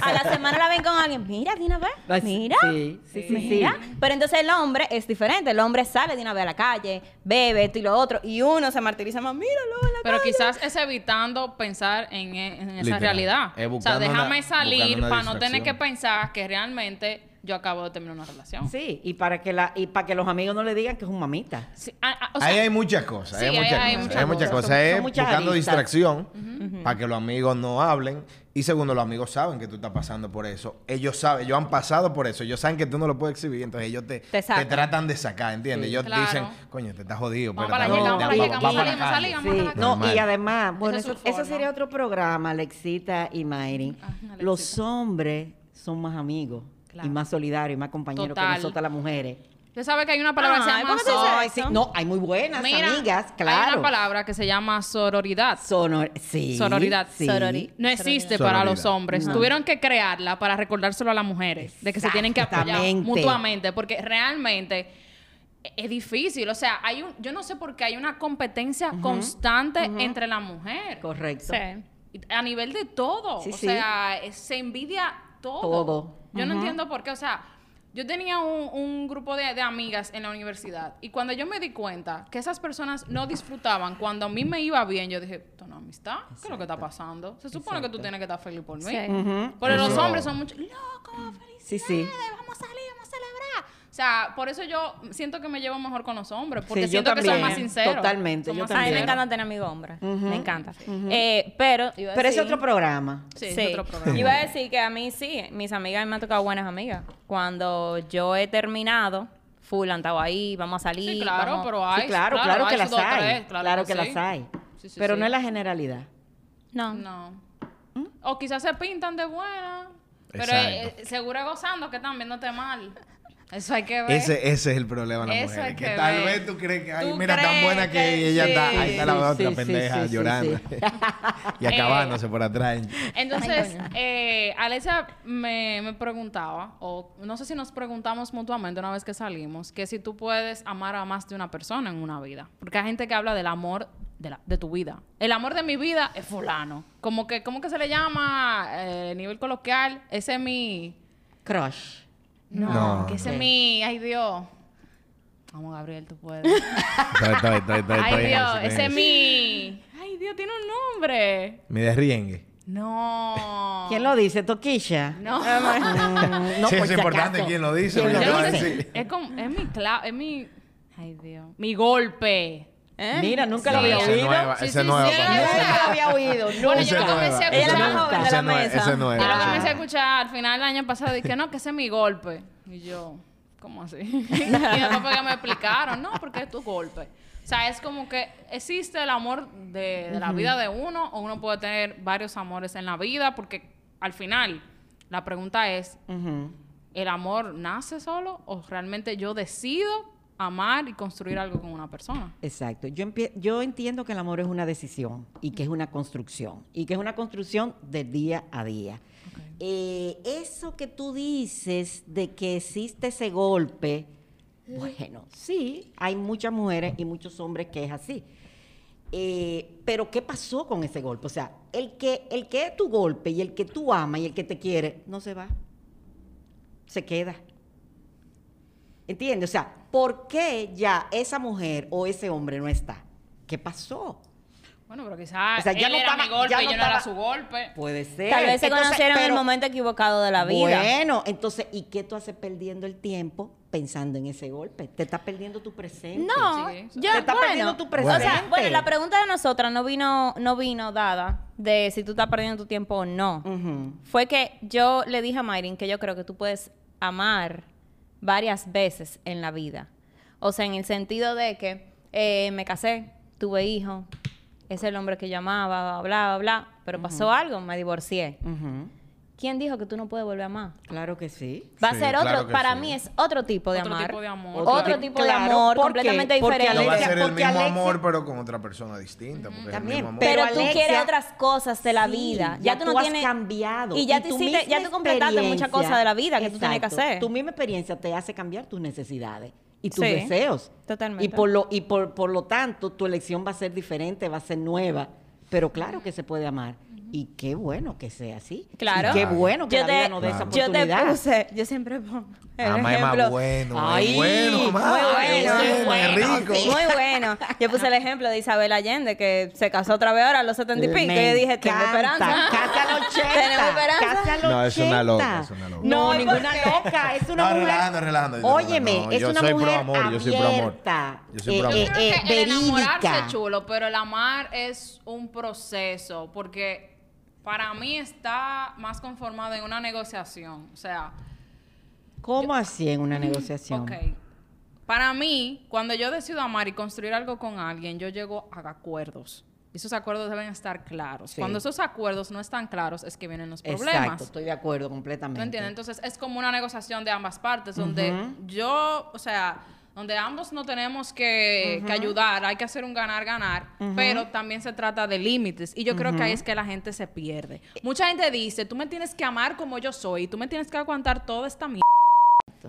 A la semana la ven con alguien. Mira, de una vez. Mira. sí, sí, sí. Pero entonces el hombre es diferente. El hombre sale de una vez a la calle, bebe esto y lo otro. Y uno se martiriza más. Míralo en la Pero quizás es evitando pensar en, esa realidad. O sea, déjame salir para no tener que pensar que realmente yo acabo de terminar una relación. Sí, y para que la y para que los amigos no le digan que es un mamita. Sí, ah, ah, o sea, ahí hay muchas cosas, sí, hay, muchas hay cosas, hay muchas cosas. cosas. Son- Es son muchas buscando aristas. distracción para que los amigos no hablen. Y segundo, los amigos saben que tú estás pasando por eso. Ellos saben, ellos han pasado por eso. Ellos saben que tú no lo puedes exhibir. Entonces ellos te, Te tratan de sacar, ¿entiendes? Sí. Ellos Claro. dicen, coño, te estás jodido. Vamos espérate, para la No, no, y además, bueno, eso, eso sería otro programa, Alexita y Mayrin. Ah. Los hombres son más amigos Claro. y más solidarios y más compañeros Total. que nosotras las mujeres. Usted sabe que hay una palabra que se Ay, llama ¿cómo se dice so- Ay, sí. No, hay muy buenas Mira, amigas, Hay claro. una palabra que se llama sororidad. Sonor- sí, Sororidad. sí. Sorori- No existe Sororidad. para los hombres. Tuvieron que crearla para recordárselo a las mujeres. De que se tienen que apoyar mutuamente. Porque realmente es difícil. O sea, hay un, yo no sé por qué hay una competencia constante entre la mujer. Correcto. Sí. A nivel de todo. Sí, o sí. sea, se envidia todo. Todo. Yo no entiendo por qué. O sea, yo tenía un, un grupo de, de amigas en la universidad. Y cuando yo me di cuenta que esas personas no disfrutaban, cuando a mí me iba bien, yo dije, esto no amistad. ¿Qué es lo que está pasando? Se supone que tú tienes que estar feliz por mí. Sí. Pero los hombres son muchos, loco, felicidades, Sí, sí. vamos a salir, vamos a celebrar. O sea, por eso yo siento que me llevo mejor con los hombres, porque Sí, siento que son más sinceros. totalmente, Son yo más A mí me encanta tener amigos hombres. Me encanta. Eh, pero. Pero es otro programa. Sí, Sí. es otro programa. Iba a decir que a mí sí, mis amigas me han tocado buenas amigas. Cuando yo he terminado, full han estado ahí, vamos a salir. Sí, claro, vamos- pero hay. Sí, claro, claro, que hay las hay. tres, claro, que, sí. las hay. Sí, sí, Pero sí. no es la generalidad. No. No. O quizás se pintan de buena. Pero eh, seguro gozando que están viéndote mal. Eso hay que ver. Ese, ese es el problema de las Eso mujeres. hay Que, que tal ver. vez tú crees que, ay, mira, tan buena que, que ella sí. está. Ahí está la Sí, otra sí, pendeja sí, sí, llorando. sí. *laughs* y acabándose por atrás. *laughs* Entonces, eh, Alesia me, me preguntaba, o no sé si nos preguntamos mutuamente una vez que salimos, que si tú puedes amar a más de una persona en una vida. Porque hay gente que habla del amor de, la, de tu vida. El amor de mi vida es fulano. Como que, ¿cómo que se le llama eh, a nivel coloquial? Ese es mi... Crush. No, No, que ese es mi... Ay, Dios. Vamos, Gabriel, tú puedes. *laughs* Ay, Dios, ese es mi... Ay, Dios, tiene un nombre. Mi derriengue. No. *laughs* ¿Quién lo dice? ¿Toquilla? No. *laughs* Mm, no, Sí, es si importante acaso. quién lo dice, Es como, es mi clave, es mi, ay Dios, mi golpe. ¿Eh? Mira, nunca Sí, lo había ese oído. nueva, Sí, sí, nueva sí, Nunca lo había oído. Bueno, yo lo comencé a Ella es la escuchar. de la mesa. Yo lo comencé a escuchar al final del año pasado y que no, que ese es mi golpe. Y yo, ¿cómo así? *laughs* y después fue que me explicaron, no, porque es tu golpe. O sea, es como que existe el amor de, de la vida de uno o uno puede tener varios amores en la vida porque al final la pregunta es, Ujú. ¿el amor nace solo o realmente yo decido amar y construir algo con una persona? Exacto. Yo, yo entiendo que el amor es una decisión y que es una construcción y que es una construcción de día a día. Eh, eso que tú dices de que existe ese golpe, bueno, sí, hay muchas mujeres y muchos hombres que es así. Eh, pero ¿qué pasó con ese golpe? O sea, el que, el que es tu golpe y el que tú amas y el que te quiere, no se va. Se queda. ¿Entiendes? O sea, ¿por qué ya esa mujer o ese hombre no está? ¿Qué pasó? Bueno, pero quizás O sea, ya él no era estaba- mi golpe ya y no yo no era su golpe. Puede ser. Tal vez se Entonces, conocieron en el momento equivocado de la vida. Bueno, entonces, ¿y qué tú haces perdiendo el tiempo pensando en ese golpe? Te estás perdiendo tu presente. No, Sí, yo, Te está bueno, perdiendo tu o sea, presente. bueno, la pregunta de nosotras no vino, no vino dada de si tú estás perdiendo tu tiempo o no. Fue que yo le dije a Mayrin que yo creo que tú puedes amar varias veces en la vida. O sea, en el sentido de que eh, me casé, tuve hijos, es el hombre que yo amaba, bla, bla, bla, pero pasó algo, me divorcié. ¿Quién dijo que tú no puedes volver a amar? Claro que sí. Va Sí, a ser otro, para sí. mí es otro tipo de Otro amar. tipo de amor. Otro, Otro tipo tipo- de claro, amor, completamente Porque diferente. No va a ser el porque mismo Alexia- amor, pero con otra persona distinta. Porque es el También, mismo amor. Pero, Pero tú Alexia- quieres otras cosas de la Sí, vida. ya Ya, tú tú no has tienes cambiado. Y ya Y tú tu hiciste, ya tú completaste muchas cosas de la vida que tú tienes que Exacto. hacer. Tu misma experiencia te hace cambiar tus necesidades y tus Sí, deseos. totalmente. Y por lo y por, por lo tanto, tu elección va a ser diferente, va a ser nueva, pero claro que se puede amar. Y qué bueno que sea así. Claro. Y qué bueno que Yo la te- vida nos dé esa Claro. Yo te oportunidad. puse, yo siempre pongo el Mamá es ejemplo. más bueno, Ay, bueno, Muy mamá. bueno, muy bueno, rico. muy bueno. Yo puse el ejemplo de Isabel Allende, que se casó otra vez ahora a los setenta y pico. Me Y yo dije, tengo esperanza. Casi a los 80. Tenemos esperanza. Casi a los No, es una loca, 80. es una loca. No, No, ¿y ninguna loca. Es una No, mujer. relajando, relajando. Óyeme, No, es yo una soy pro mujer amor, yo soy pro amor. Yo soy pro amor. eh, Yo creo eh, el enamorarse verídica. es chulo, pero el amar es un proceso, porque para mí está más conformado en una negociación. O sea, ¿Cómo así en una negociación? ok. Para mí, cuando yo decido amar y construir algo con alguien, yo llego a acuerdos. esos acuerdos deben estar claros. Sí. Cuando esos acuerdos no están claros es que vienen los problemas. Exacto, estoy de acuerdo completamente. ¿Tú entiendes? Entonces es como una negociación de ambas partes, donde yo, o sea, donde ambos no tenemos que, que ayudar, hay que hacer un ganar-ganar, pero también se trata de límites. Y yo creo que ahí es que la gente se pierde. Mucha gente dice, tú me tienes que amar como yo soy, y tú me tienes que aguantar toda esta mierda.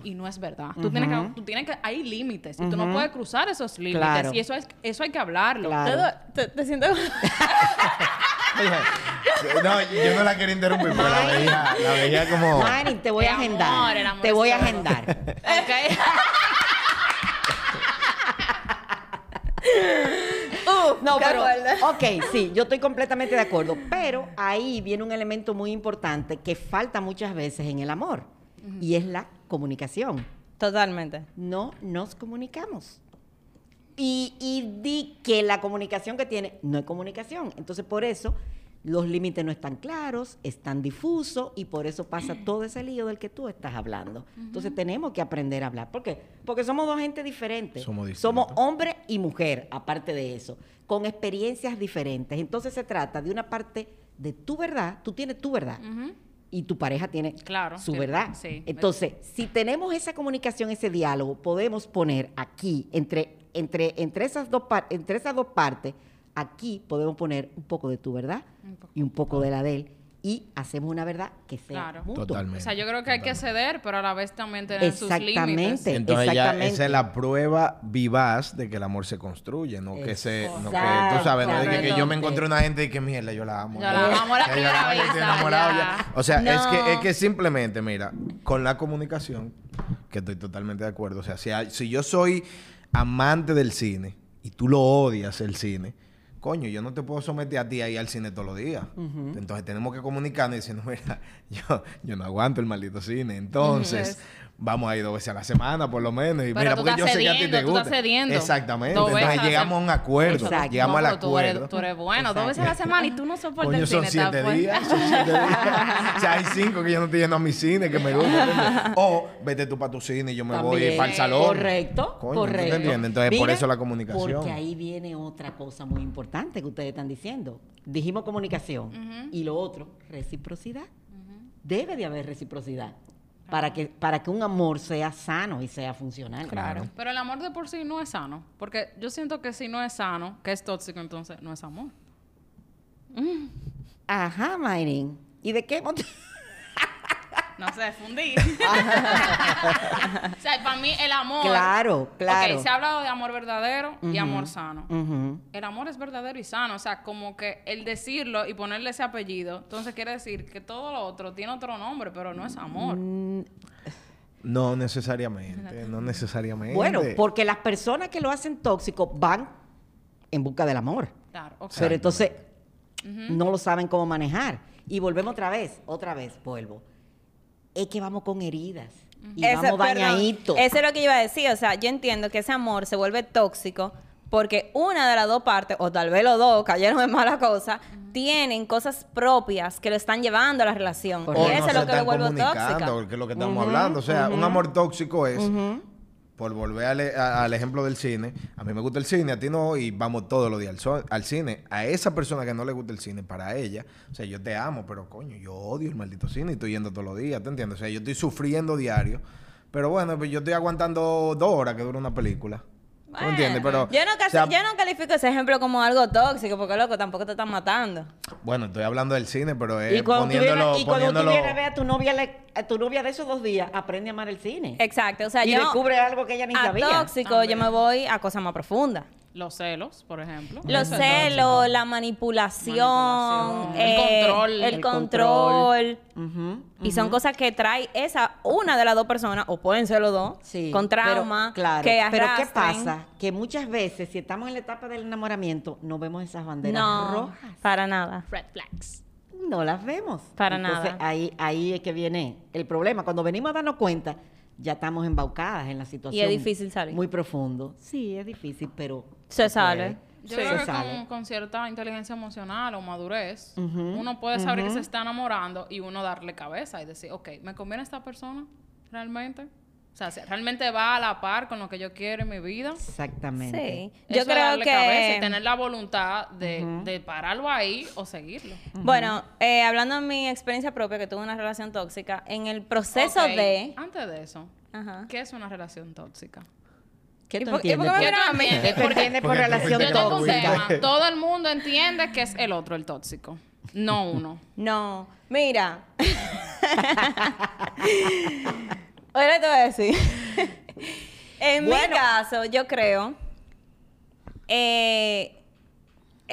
Y no es verdad. Tú tienes que, tú tienes que, hay límites y tú no puedes cruzar esos límites. Claro. Y eso es, eso hay que hablarlo. Claro. Te, te siento... No, yo no la quería interrumpir, pero la veía, la veía como... Marin, te voy a agendar. amor te voy a agendar. *laughs* Ok. *laughs* No, pero, ok, sí, yo estoy completamente de acuerdo, pero ahí viene un elemento muy importante que falta muchas veces en el amor, y es la comunicación. Totalmente. No nos comunicamos. Y, y di que la comunicación que tiene no es comunicación. Entonces, por eso los límites no están claros, están difusos y por eso pasa *clears throat* todo ese lío del que tú estás hablando. Entonces, tenemos que aprender a hablar. ¿Por qué? Porque somos dos gente diferentes. Somos. Somos hombre y mujer, aparte de eso, con experiencias diferentes. Entonces, se trata de una parte de tu verdad. Tú tienes tu verdad. Y tu pareja tiene Claro, su verdad. sí. Entonces, si tenemos esa comunicación, ese diálogo, podemos poner aquí, entre, entre, entre, esas, dos entre esas dos partes, aquí podemos poner un poco de tu verdad Un poco. y un poco de la de él. Y hacemos una verdad que sea Claro. mutua. Totalmente. O sea, yo creo que hay que ceder, pero a la vez también tener sus límites. Exactamente. Entonces ya esa es la prueba vivaz de que el amor se construye, no que se, no que tú sabes, no de que, que yo me encontré una gente y que mierda, yo la amo. Yo la amo a la Que yo primera ya. O sea, es que es que simplemente, mira, con la comunicación, que estoy totalmente de acuerdo, o sea, si, hay- si yo soy amante del cine y tú lo odias el cine, coño, yo no te puedo someter a ti ahí al cine todos los días. Entonces tenemos que comunicarnos diciendo, *laughs* mira, yo, yo no aguanto el maldito cine. Entonces. Vamos a ir dos veces a la semana por lo menos. Y Pero mira, tú porque yo estás sé que a ti te tú gusta. estás cediendo. Exactamente. Entonces llegamos a un acuerdo. Exacto. Llegamos No, al pero tú eres, acuerdo. tú eres bueno. Dos veces a la semana y tú no soportas Coño, el son cine. ¿te das siete días, son siete días. *laughs* o sea, hay cinco que yo no estoy yendo a mi cine, que me gusta. O vete tú para tu cine y yo me voy También. para el salón. Correcto, Coño, ¿tú te correcto. entiendes? Entonces, por Mira, eso la comunicación. Porque ahí viene otra cosa muy importante que ustedes están diciendo. Dijimos comunicación y lo otro, reciprocidad. Debe de haber reciprocidad para que, para que un amor sea sano y sea funcional. Claro. Pero el amor de por sí no es sano. Porque yo siento que si no es sano, que es tóxico, entonces no es amor. Ajá, Mayrin. ¿Y de qué? mot- No sé, fundí. *laughs* o sea, para mí el amor. Claro, claro. Ok, se ha hablado de amor verdadero y amor sano. El amor es verdadero y sano. O sea, como que el decirlo y ponerle ese apellido, entonces quiere decir que todo lo otro tiene otro nombre, pero no es amor. Mm, No necesariamente, no necesariamente. Bueno, porque las personas que lo hacen tóxico van en busca del amor. Claro, ok. Pero entonces no lo saben cómo manejar. Y volvemos otra vez, otra vez, vuelvo. Es que vamos con heridas. Y Ese- vamos perdón, dañaditos. Eso es lo que yo iba a decir. O sea, yo entiendo que ese amor se vuelve tóxico porque una de las dos partes, o tal vez los dos, cayeron en mala cosa, tienen cosas propias que lo están llevando a la relación. Y eso no es lo que lo vuelve comunicando, tóxica. que es lo que estamos hablando. O sea, un amor tóxico es, por volver al, a- al ejemplo del cine, a mí me gusta el cine, a ti no, y vamos todos los días al, so- al cine. A esa persona que no le gusta el cine, para ella, o sea, yo te amo, pero coño, yo odio el maldito cine y estoy yendo todos los días, ¿te entiendes? O sea, yo estoy sufriendo diario, pero bueno, pues yo estoy aguantando dos horas que dura una película. ¿Tú Bueno, entiendes? Pero, yo, no casi- o sea, yo no califico ese ejemplo como algo tóxico porque, loco, tampoco te están matando. Bueno, estoy hablando del cine, pero es y cuando, tú poniéndolo... vienes, y cuando tú poniéndolo- vienes a ver a tu novia, le- tu novia de esos dos días, aprende a amar el cine. Exacto. O sea, Y yo descubre algo que ella ni a sabía. tóxico yo me voy a cosas más profundas. Los celos, por ejemplo. Los celos, la manipulación, Manipulación. eh, El control. el El control. Y son cosas que trae esa, una de las dos personas, o pueden ser los dos, Sí, con pero, trauma, claro, que pero ¿qué pasa? Que muchas veces, si estamos en la etapa del enamoramiento, no vemos esas banderas No, rojas. para nada. Red flags. No las vemos. Para Entonces, nada. Ahí, ahí es que viene el problema. Cuando venimos a darnos cuenta, ya estamos embaucadas en la situación. difícil salir. Muy profundo. Sí, es difícil, pero... Se sale. Yo Sí. creo Se que sale. con, con cierta inteligencia emocional o madurez, uno puede saber que se está enamorando y uno darle cabeza y decir, ok, ¿me conviene esta persona realmente? O sea, si realmente va a la par con lo que yo quiero en mi vida. Exactamente. Sí. Eso Yo es creo darle cabeza y que... tener la voluntad de, de pararlo ahí o seguirlo. Bueno, eh, hablando de mi experiencia propia, que tuve una relación tóxica, en el proceso Ok, de... Antes de eso, Ajá. ¿qué es una relación tóxica? ¿Qué ¿Y tú por- y por entiendes? qué me entiendes? ¿Qué tú entiendes por Porque- relación porque- Yo tengo un tóxica? tema. Todo el mundo entiende que es el otro el tóxico, no uno. *laughs* No, mira. *laughs* Ahora te voy a decir. *laughs* en mi Bueno. caso, yo creo, eh,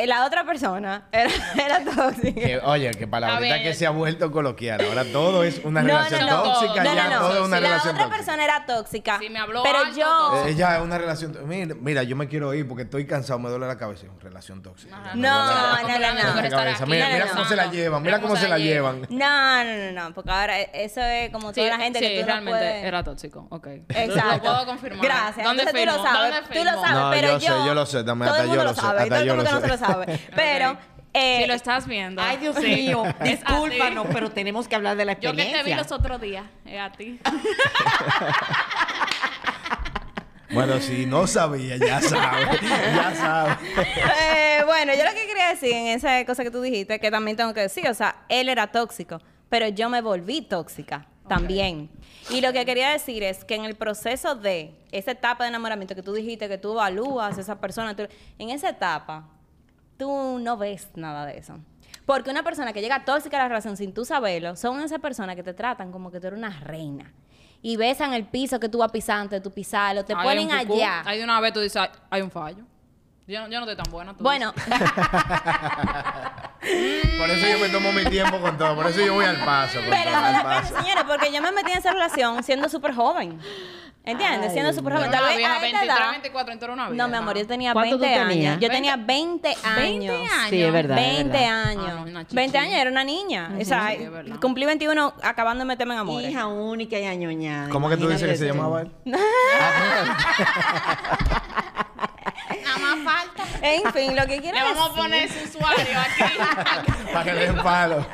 la otra persona era, *laughs* era tóxica. Que, oye, que palabrita que se ha vuelto coloquial. Ahora todo es una *laughs* No, relación no, no. tóxica, No, ya no, no. todo es una la relación otra tóxica. persona era tóxica. Si me habló pero alto, yo. Eh, ya es una relación. Mira, mira, yo me quiero ir porque estoy cansado, me duele la cabeza. Relación tóxica. Ajá. No, la- no, no, Mira, cómo se la llevan, mira cómo se la llevan. No, no, no, no, porque ahora eso es como Sí, toda la gente sí, que tú realmente era tóxico. Ok. Exacto. Lo puedo confirmar. Gracias. ¿Dónde Entonces, tú lo sabes. ¿Dónde Tú lo sabes, pero yo yo... sé, yo lo sé, dame, hasta yo lo sé, hasta Todo el yo mundo lo no se lo sé. Sabe. Pero... Eh, si lo estás viendo. Ay, Dios Sí. mío, discúlpanos, pero tenemos que hablar de la Yo que experiencia. te vi los otros días, es a ti. *laughs* Bueno, si no sabía, ya sabe. ya sabe. eh, bueno, yo lo que quería decir en esa cosa que tú dijiste, que también tengo que decir, o sea, él era tóxico, pero yo me volví tóxica también. Y lo que quería decir es que en el proceso de esa etapa de enamoramiento que tú dijiste, que tú evalúas a esa persona, tú- en esa etapa, tú no ves nada de eso. Porque una persona que llega tóxica a la relación sin tú saberlo, son esas personas que te tratan como que tú eres una reina. Y besan el piso que tú vas pisando, tu pisarlo, te Hay ponen un cucú, allá. Ahí de una vez tú dices, "Ay, hay un fallo. Yo, no- yo no estoy tan buena. tú Bueno, *laughs* Por eso yo me tomo mi tiempo con todo. Por eso yo voy al paso. Con Pero todo, al depende, paso. señores, porque yo me metí en esa relación siendo súper joven. ¿Entiendes? Siendo súper joven. Tal vez vieja, a esta 23, edad- 24, entonces una vieja. No, mi amor, yo tenía ¿Cuánto tú 20 tenías? años. Yo 20 tenía 20 años. 20 años. Sí, es verdad. 20 verdad. años. Ah, no, una 20 años era una niña. O sea, Sí, es verdad. cumplí 21 acabando de meterme en amores. Hija única y añoñada. ¿Cómo que tú dices que se llamaba tú. él? *laughs* Más falta. En fin, lo que quiero Le vamos a decir- poner su usuario aquí. *laughs* Para que le den palo.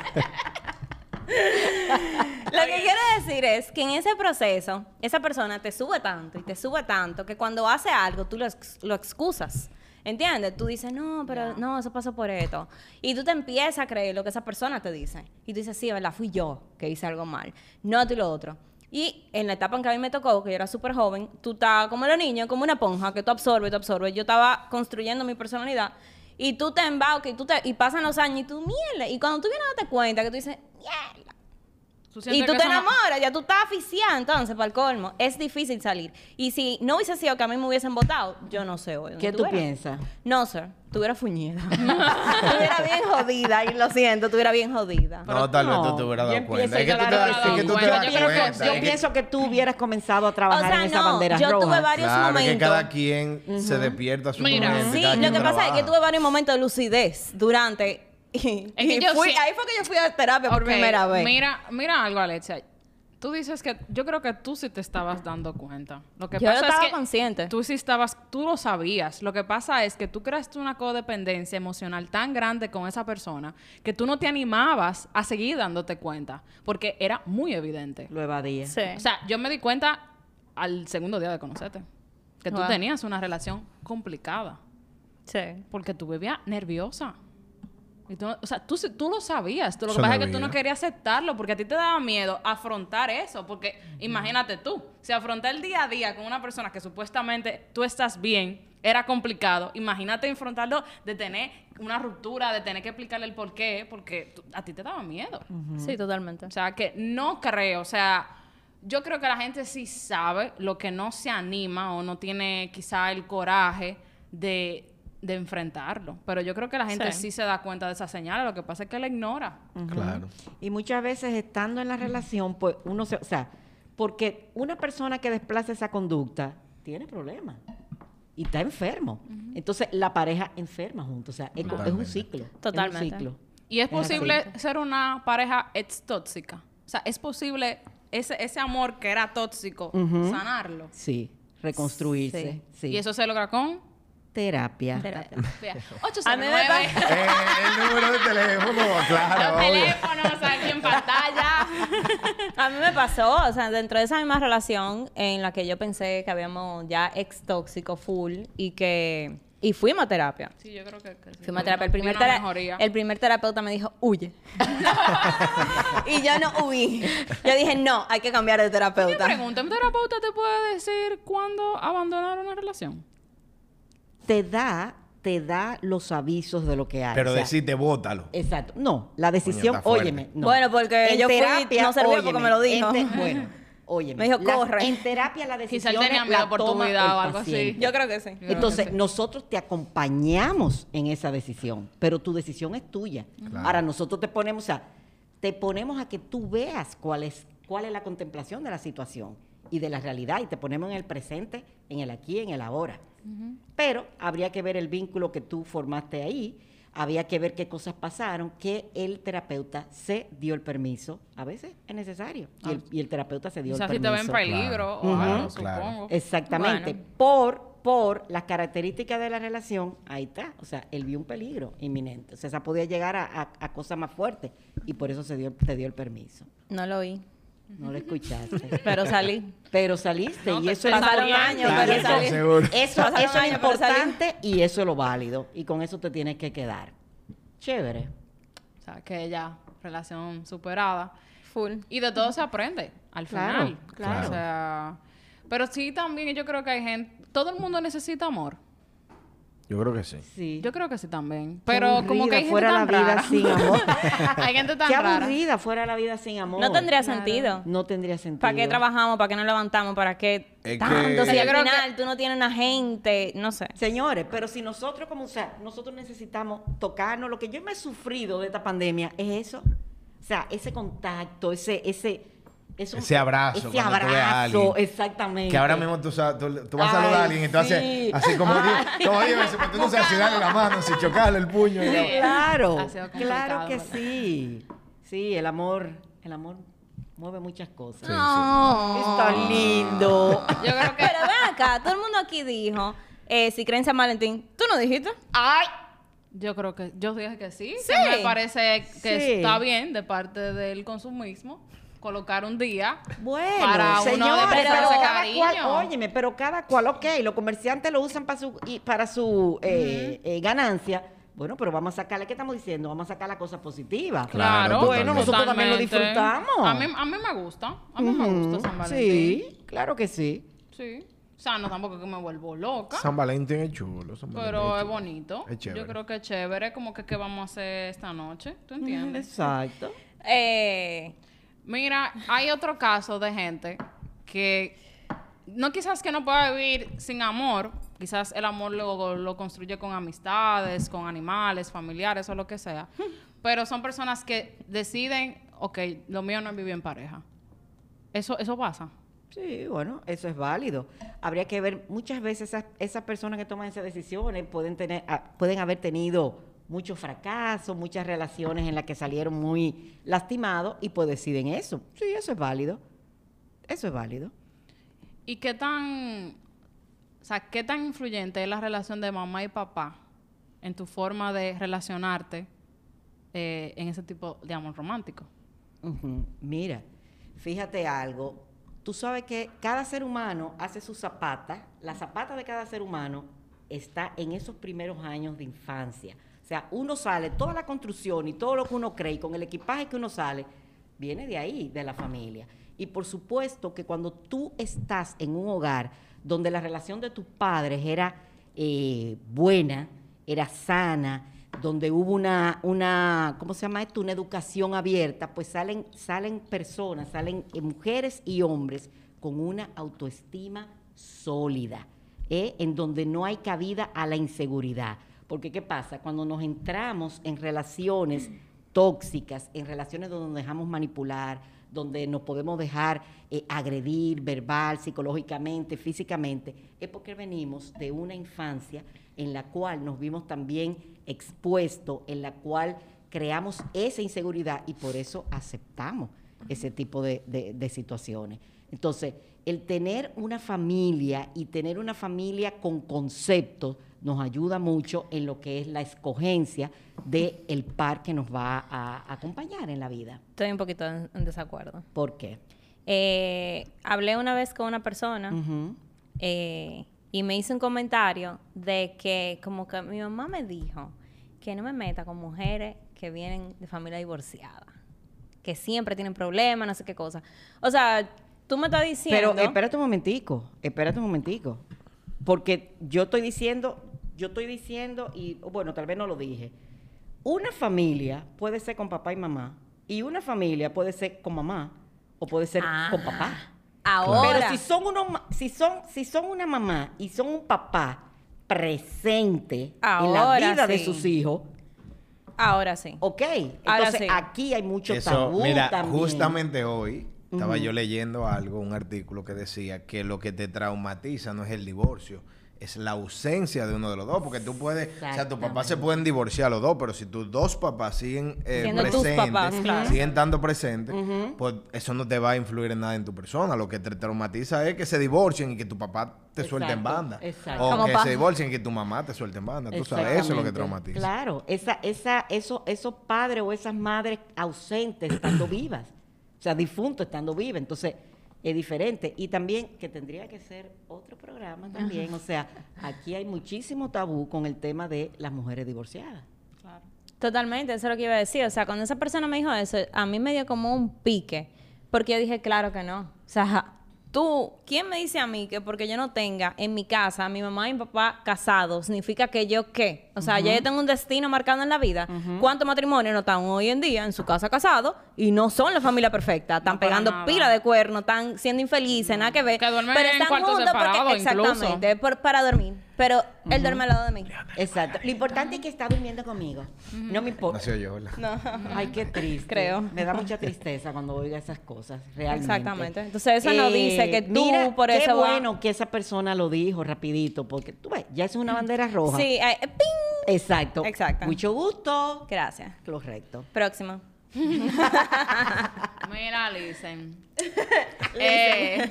Lo que quiero decir es que en ese proceso, esa persona te sube tanto y te sube tanto que cuando hace algo tú lo, ex- lo excusas. ¿Entiendes? Tú dices, no, pero no, eso pasó por esto. Y tú te empiezas a creer lo que esa persona te dice. Y tú dices, sí, ¿verdad? Fui yo que hice algo mal. No tú y lo otro. Y en la etapa en que a mí me tocó, que yo era súper joven, tú estabas como los niños, como una esponja, que tú absorbes, tú absorbes. Yo estaba construyendo mi personalidad. Y tú te embaucas y, tú te, y pasan los años y tú, mierda. Y cuando tú vienes a darte cuenta que tú dices, mierda. ¿Tú Y tú te enamoras, ya tú estás aficiada entonces, para el colmo. Es difícil salir. Y si no hubiese sido que a mí me hubiesen votado, yo no sé hoy. ¿Qué ¿dónde tú eras? piensas? No, sir. Tuviera fuñida. *laughs* tuviera bien jodida, y lo siento, tuviera bien jodida. No, tal vez tú te hubieras dado cuenta. Es que tú te das Yo pienso que- tú hubieras comenzado a O trabajar sea, en esa no, bandera yo roja. tuve varios Claro, es que momentos. cada quien se despierta a su Mira, momento. Sí, lo que pasa es que tuve varios momentos de lucidez durante. *laughs* Y, Es que y yo fui- sí- ahí fue que yo fui a terapia por primera vez. Mira, mira algo, Alexia. Tú dices que yo creo que tú sí te estabas dando cuenta. Lo que Yo pasa estaba es que consciente. Tú sí estabas, tú lo sabías. Lo que pasa es que tú creaste una codependencia emocional tan grande con esa persona que tú no te animabas a seguir dándote cuenta porque era muy evidente. Lo evadía. Sí. O sea, yo me di cuenta al segundo día de conocerte que tú tenías una relación complicada sí. porque tú vivías nerviosa. Y tú no- o sea, tú, tú lo sabías. Tú, lo que pasa es que tú no querías aceptarlo porque a ti te daba miedo afrontar eso. Porque imagínate tú, si afrontar el día a día con una persona que supuestamente tú estás bien era complicado, imagínate enfrentarlo de tener una ruptura, de tener que explicarle el por qué, porque a ti te daba miedo. Sí, totalmente. O sea, que no creo, o sea, yo creo que la gente sí sabe lo que no se anima o no tiene quizá el coraje de, de enfrentarlo. Pero yo creo que la gente Sí. sí. se da cuenta de esas señales, lo que pasa es que la ignora. Claro. Y muchas veces estando en la relación, pues uno se, o sea, porque una persona que desplaza esa conducta tiene problemas y está enfermo. Entonces la pareja enferma juntos, o sea, es, un ciclo. Totalmente. Es un ciclo. Y es Es posible así. ser una pareja ex tóxica. O sea, es posible ese, ese amor que era tóxico, sanarlo. Sí, reconstruirse. Sí. Y eso se logra con terapia. Terapia. *laughs* Vea, A mí me 809. Eh, el número de teléfono, claro. Los obvio. teléfonos, aquí en pantalla. A mí me pasó, o sea, dentro de esa misma relación en la que yo pensé que habíamos ya ex tóxico full y que y fuimos a terapia. Sí, yo creo que, que sí. Fuimos a terapia. El primer, tera- mejoría. el primer terapeuta me dijo, huye. *laughs* y yo no huí. Yo dije, no, hay que cambiar de terapeuta. pregunta, ¿un terapeuta te puede decir cuándo abandonar una relación? Te da, te da los avisos de lo que hay. Pero o sea, decirte, bótalo. Exacto. No, la decisión, fuerte. óyeme. no. Bueno, porque En yo fui, terapia, no servía porque me lo dijo. te- bueno, óyeme. Me dijo, la- corre. En terapia la decisión él tenía miedo por tu vida o algo así. Yo creo que sí. Yo Entonces, que sí. nosotros te acompañamos en esa decisión, pero tu decisión es tuya. Claro. Ahora, nosotros te ponemos a, te ponemos a que tú veas cuál es, cuál es la contemplación de la situación y de la realidad y te ponemos en el presente, en el aquí, en el ahora. Pero habría que ver el vínculo que tú formaste ahí, había que ver qué cosas pasaron, que el terapeuta se dio el permiso. A veces es necesario. Y, el, y el terapeuta se dio el si te permiso. ven peligro Claro. o algo, Ujú. Claro. supongo. Exactamente. Bueno. Por, por las características de la relación, ahí está. O sea, él vio un peligro inminente. O sea, esa podía llegar a, a- a cosas más fuertes. Y por eso se dio, te dio el permiso. No lo oí. No lo escuchaste. Pero salí. Pero saliste No, y eso es años, pero eso, salí. Eso, es pero importante y eso es lo válido. Y con eso te tienes que quedar. Chévere. O sea, que ya, relación superada. Full. Y de todo se aprende al Claro, final. claro. O sea, pero sí también yo creo que hay gente, todo el mundo necesita amor. Yo creo que sí. Sí. Yo creo que sí también. Pero como que hay gente aburrida tan fuera la vida rara. sin amor. *laughs* hay gente tan Qué rara. aburrida fuera la vida sin amor. No tendría sentido. No tendría sentido. ¿Para qué trabajamos? ¿Para qué nos levantamos? ¿Para qué Es tanto? que- Si Yo al creo final tú no tienes una gente, no sé. Señores, pero si nosotros como, o sea, nosotros necesitamos tocarnos, lo que yo me he sufrido de esta pandemia es eso. O sea, ese contacto, ese, ese, eso- Ese abrazo, ese tú a abrazo, alguien. exactamente. Que ahora mismo tú, tú, tú vas a saludar a alguien y tú haces sí. así como, veces, pero tú no sabes si darle la mano, si chocarle el puño. y Claro, claro que ¿verdad? sí. Sí, el amor, el amor mueve muchas cosas. Sí, sí. No. Está lindo. Yo creo que Pero ven acá, todo el mundo aquí dijo, eh, si creen San Valentín, ¿tú no dijiste? Ay, yo creo que yo dije que sí, Sí. que me parece que Sí. está bien de parte del consumismo colocar un día Bueno, para uno señores, pero cada cual, óyeme, pero cada cual, ok, los comerciantes lo usan para su, y para su eh, eh, ganancia. Bueno, pero vamos a sacarle, ¿qué estamos diciendo? Vamos a sacar las cosas positivas. Claro, bueno, nosotros también lo disfrutamos. A mí, a mí me gusta, a mí me gusta San Valentín. Sí, claro que sí. Sí. O sea, no tampoco que me vuelvo loca, San Valentín es chulo. San Valentín pero es chulo. bonito. Es chévere. Yo creo que es chévere, como que qué vamos a hacer esta noche, ¿tú Mm, entiendes? Exacto. *laughs* Eh, Mira, hay otro caso de gente que no quizás que no pueda vivir sin amor, quizás el amor lo, lo construye con amistades, con animales, familiares o lo que sea, pero son personas que deciden, ok, lo mío no es vivir en pareja. Eso, eso pasa. Sí, bueno, eso es válido. Habría que ver, muchas veces esas, esas personas que toman esas decisiones pueden, tener, ah, pueden haber tenido muchos fracasos, muchas relaciones en las que salieron muy lastimados y pues deciden eso. Sí, eso es válido. Eso es válido. ¿Y qué tan, o sea, qué tan influyente es la relación de mamá y papá en tu forma de relacionarte eh, en ese tipo de amor romántico? Mira, fíjate algo. Tú sabes que cada ser humano hace su zapata. La zapata de cada ser humano está en esos primeros años de infancia. O sea, uno sale, toda la construcción y todo lo que uno cree, y con el equipaje que uno sale, viene de ahí, de la familia. Y por supuesto que cuando tú estás en un hogar donde la relación de tus padres era eh, buena, era sana, donde hubo una, una, ¿cómo se llama esto? Una educación abierta, pues salen, salen personas, salen eh, mujeres y hombres con una autoestima sólida, ¿eh? en donde no hay cabida a la inseguridad. Porque ¿qué pasa? Cuando nos entramos en relaciones tóxicas, en relaciones donde nos dejamos manipular, donde nos podemos dejar eh, agredir verbal, psicológicamente, físicamente, es porque venimos de una infancia en la cual nos vimos también expuestos, en la cual creamos esa inseguridad y por eso aceptamos ese tipo de, de- de situaciones. Entonces, el tener una familia y tener una familia con conceptos nos ayuda mucho en lo que es la escogencia del el par que nos va a acompañar en la vida. Estoy un poquito en, en desacuerdo. ¿Por qué? Eh, hablé una vez con una persona eh, y me hizo un comentario de que como que mi mamá me dijo que no me meta con mujeres que vienen de familia divorciada, que siempre tienen problemas, no sé qué cosa. O sea, tú me estás diciendo... Pero espérate un momentico, espérate un momentico. Porque yo estoy diciendo, yo estoy diciendo, y bueno, tal vez no lo dije. Una familia puede ser con papá y mamá, y una familia puede ser con mamá, o puede ser Ah, con papá. Ahora, Pero si son, unos, ma- si, son, si son una mamá y son un papá presente en la vida de sus hijos, ahora sí. ok. Ahora Entonces sí. aquí hay mucho Eso, tabú mira, también. justamente hoy estaba yo leyendo algo, un artículo que decía que lo que te traumatiza no es el divorcio, es la ausencia de uno de los dos, porque tú puedes, o sea, tus papás se pueden divorciar los dos, pero si tus dos papás siguen eh, presentes, papás, claro. siguen estando presentes, pues eso no te va a influir en nada en tu persona. Lo que te traumatiza es que se divorcien y que tu papá te suelte en banda. exacto. O Como que pasa. se divorcien y que tu mamá te suelte en banda. Tú sabes, eso es lo que traumatiza. Claro, esa, esa, eso, esos padres o esas madres ausentes estando *clears throat* vivas, o sea, difuntos estando vivas, entonces es diferente. Y también que tendría que ser otro programa también, o sea, aquí hay muchísimo tabú con el tema de las mujeres divorciadas. Claro. Totalmente, eso es lo que iba a decir. O sea, cuando esa persona me dijo eso, a mí me dio como un pique. Porque yo dije, claro que no. O sea, tú, ¿quién me dice a mí que porque yo no tenga en mi casa a mi mamá y mi papá casados, significa que yo qué? O sea, ya yo tengo un destino marcado en la vida. ¿Cuántos matrimonios no están hoy en día en su casa casados y no son la familia perfecta? Están No, pegando nada. pila de cuernos, están siendo infelices, nada que ver. Que duermen pero en están cuartos juntos porque, incluso. exactamente, por- para dormir. Pero él duerme al lado de mí. Exacto. Lo importante es que está durmiendo conmigo. No me importa. Nació yo, ¿verdad? No. Ay, qué triste. Creo. Me da mucha tristeza cuando oiga esas cosas, realmente. Exactamente. Entonces, eso no dice que tú mira, por qué eso va- bueno que esa persona lo dijo rapidito, porque tú ves, ya es una bandera roja. Sí, eh, eh, ¡ping! Exacto. Exacto. Mucho gusto. Gracias. Correcto. Próximo. *laughs* Mira, listen. *laughs* Eh,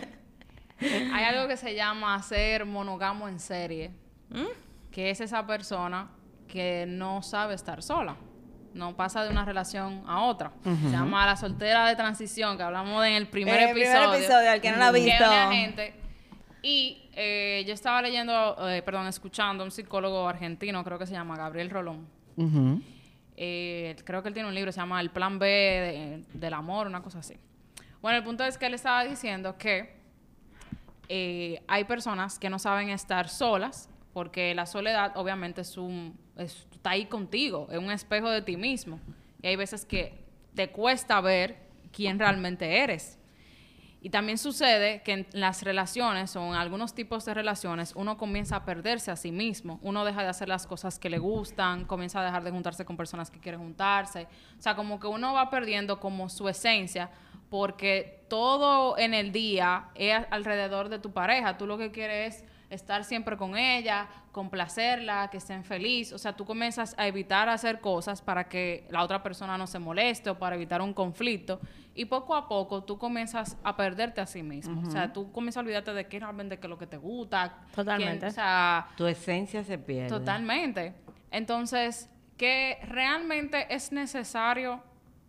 hay algo que se llama ser monógamo en serie, que es esa persona que no sabe estar sola. No pasa de una relación a otra. Se llama la soltera de transición, que hablamos en el primer El primer episodio. episodio, al que no la ha visto. gente. Y eh, yo estaba leyendo, eh, perdón, escuchando a un psicólogo argentino, creo que se llama Gabriel Rolón. Eh, creo que él tiene un libro, se llama El Plan B de- del Amor, una cosa así. Bueno, el punto es que él estaba diciendo que eh, hay personas que no saben estar solas porque la soledad obviamente es un, es- está ahí contigo, es un espejo de ti mismo. Y hay veces que te cuesta ver quién realmente eres. Y también sucede que en las relaciones o en algunos tipos de relaciones uno comienza a perderse a sí mismo. Uno deja de hacer las cosas que le gustan, comienza a dejar de juntarse con personas que quieren juntarse. O sea, como que uno va perdiendo como su esencia porque todo en el día es alrededor de tu pareja. Tú lo que quieres es estar siempre con ella, complacerla, que estén feliz. O sea, tú comienzas a evitar hacer cosas para que la otra persona no se moleste o para evitar un conflicto. Y poco a poco tú comienzas a perderte a sí mismo. O sea, tú comienzas a olvidarte de qué realmente es lo que te gusta. quién- Totalmente. o sea, Tu esencia se pierde. Totalmente. Entonces, que realmente es necesario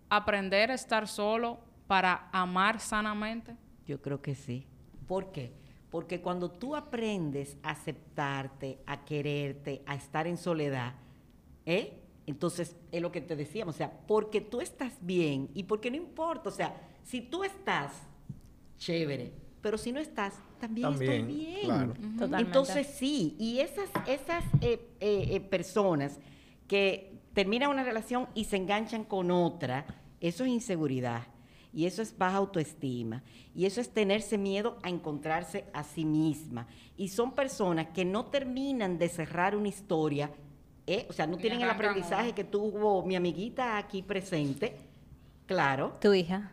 aprender a estar solo para amar sanamente. Yo creo que sí. ¿Por qué? Porque cuando tú aprendes a aceptarte, a quererte, a estar en soledad, ¿eh? Entonces, es lo que te decíamos, o sea, porque tú estás bien y porque no importa, o sea, si tú estás, chévere, pero si no estás, también, estoy bien. claro. Entonces, sí, y esas, esas eh, eh, eh, personas que terminan una relación y se enganchan con otra, eso es inseguridad. Y eso es baja autoestima. Y eso es tenerse miedo a encontrarse a sí misma. Y son personas que no terminan de cerrar una historia, ¿eh? o sea, no tienen el aprendizaje que tuvo mi amiguita aquí presente. Claro. Tu hija.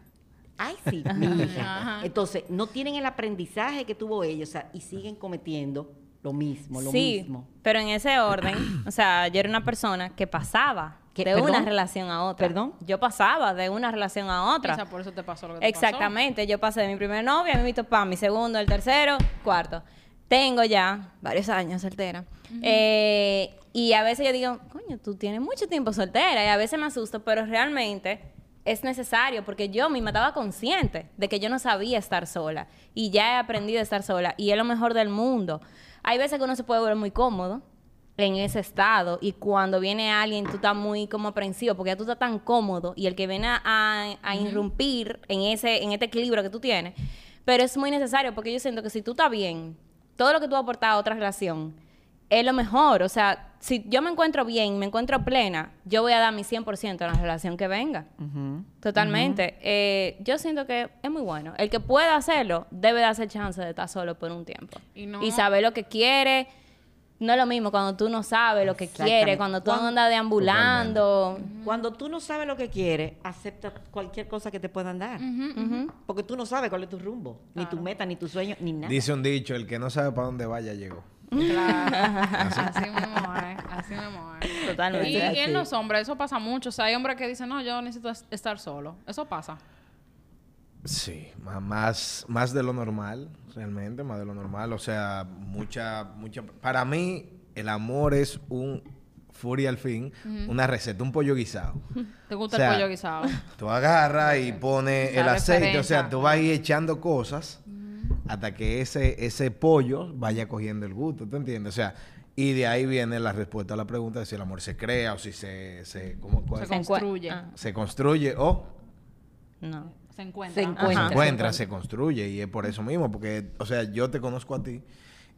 Ay, sí, *laughs* mi hija. Entonces, no tienen el aprendizaje que tuvo ella, o sea, y siguen cometiendo lo mismo, lo sí, mismo. pero en ese orden, o sea, yo era una persona que pasaba De ¿Perdón? una relación a otra. ¿Perdón? Yo pasaba de una relación a otra. Quizá por eso te pasó lo que te Exactamente, yo pasé de mi primer novio, a mi para mi segundo, el tercero, cuarto. Tengo ya varios años soltera. Eh, y a veces yo digo, coño, tú tienes mucho tiempo soltera. Y a veces me asusto, pero realmente es necesario porque yo misma estaba consciente de que yo no sabía estar sola. Y ya he aprendido a estar sola. Y es lo mejor del mundo. Hay veces que uno se puede volver muy cómodo en ese estado y cuando viene alguien tú estás muy como aprensivo porque ya tú estás tan cómodo y el que viene a, a- a irrumpir en ese en este equilibrio que tú tienes pero es muy necesario porque yo siento que si tú estás bien todo lo que tú has aportado a otra relación es lo mejor. O sea si yo me encuentro bien me encuentro plena yo voy a dar mi 100% a la relación que venga. Totalmente. Eh, yo siento que es muy bueno. El que pueda hacerlo debe darse chance de estar solo por un tiempo Y no- y saber lo que quiere no es lo mismo cuando tú no sabes lo que quieres, cuando tú andas deambulando. Cuando tú no sabes lo que quieres, acepta cualquier cosa que te puedan dar. Porque tú no sabes cuál es tu rumbo, ni tu meta, ni tu sueño, ni nada. Dice un dicho, el que no sabe para dónde vaya llegó. Claro. así mismo es. Así mismo es. Totalmente. Y, y en así. los hombres eso pasa mucho. O sea, hay hombres que dicen, no, yo necesito es- estar solo. Eso pasa. Sí, más, más de lo normal, realmente, más de lo normal. O sea, mucha, mucha. Para mí, el amor es un furia al fin, una receta, un pollo guisado. *laughs* ¿Te gusta O sea, el pollo guisado? Tú agarras y pones el aceite, o sea, tú vas a ir echando cosas hasta que ese, ese pollo vaya cogiendo el gusto, ¿tú entiendes? O sea, y de ahí viene la respuesta a la pregunta de si el amor se crea o si se, se, ¿cómo, cuál- Se construye. Ah, se construye o no. Se encuentra. Se encuentra. se encuentra, se construye y es por eso mismo, porque, o sea, yo te conozco a ti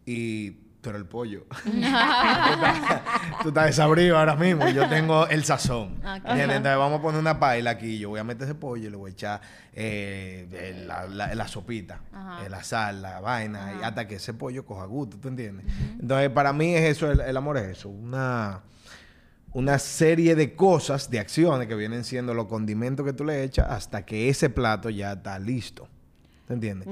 y tú eres el pollo. *laughs* *laughs* tú, estás, desabrido ahora mismo y yo tengo el sazón. Entonces vamos a poner una paila aquí, yo voy a meter ese pollo y le voy a echar eh, la, la- la sopita, Ajá. eh, la sal, la vaina, y hasta que ese pollo coja gusto, ¿tú entiendes? Entonces, para mí es eso, el, el amor es eso, una una serie de cosas, de acciones que vienen siendo los condimentos que tú le echas hasta que ese plato ya está listo. ¿Te entiendes?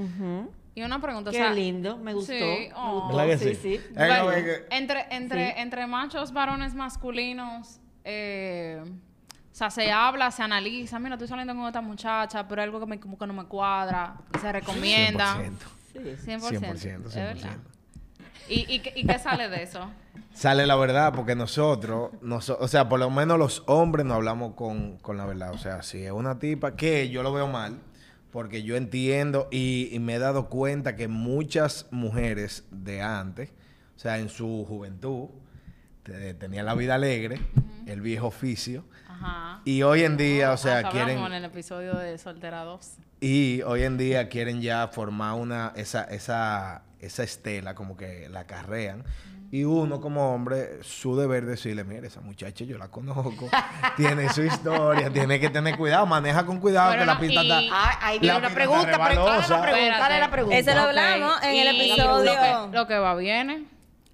Y una pregunta, o Qué sea... lindo, me gustó. Sí, me oh. gustó, ¿Verdad que sí, sí? sí. Eh, Bueno, entre, entre, Sí. entre machos, varones masculinos, eh, o sea, se habla, se analiza. Mira, estoy saliendo con esta muchacha, pero algo que me, como que no me cuadra. Se recomienda. 100%. Sí. 100%. 100%, ¿es verdad? 100%. ¿Y, y, qué- ¿Y qué sale de eso? Sale la verdad porque nosotros, noso- o sea, por lo menos los hombres no hablamos con, con la verdad. O sea, si es una tipa que yo lo veo mal, porque yo entiendo y, y me he dado cuenta que muchas mujeres de antes, o sea, en su juventud, te- tenían la vida alegre, el viejo oficio, Ajá. y hoy en día, o sea, quieren... en el episodio de Soltera 2. Y hoy en día quieren ya formar una, esa, esa, esa estela, como que la carrean. Y uno como hombre, su deber decirle, mire, esa muchacha yo la conozco, *laughs* tiene su historia, tiene que tener cuidado, maneja con cuidado Pero que la y- está... Ah, ahí viene la una pregunta, pero ¿cuál es la la pregunta? Ese lo hablamos en el episodio. Lo que, lo que va viene.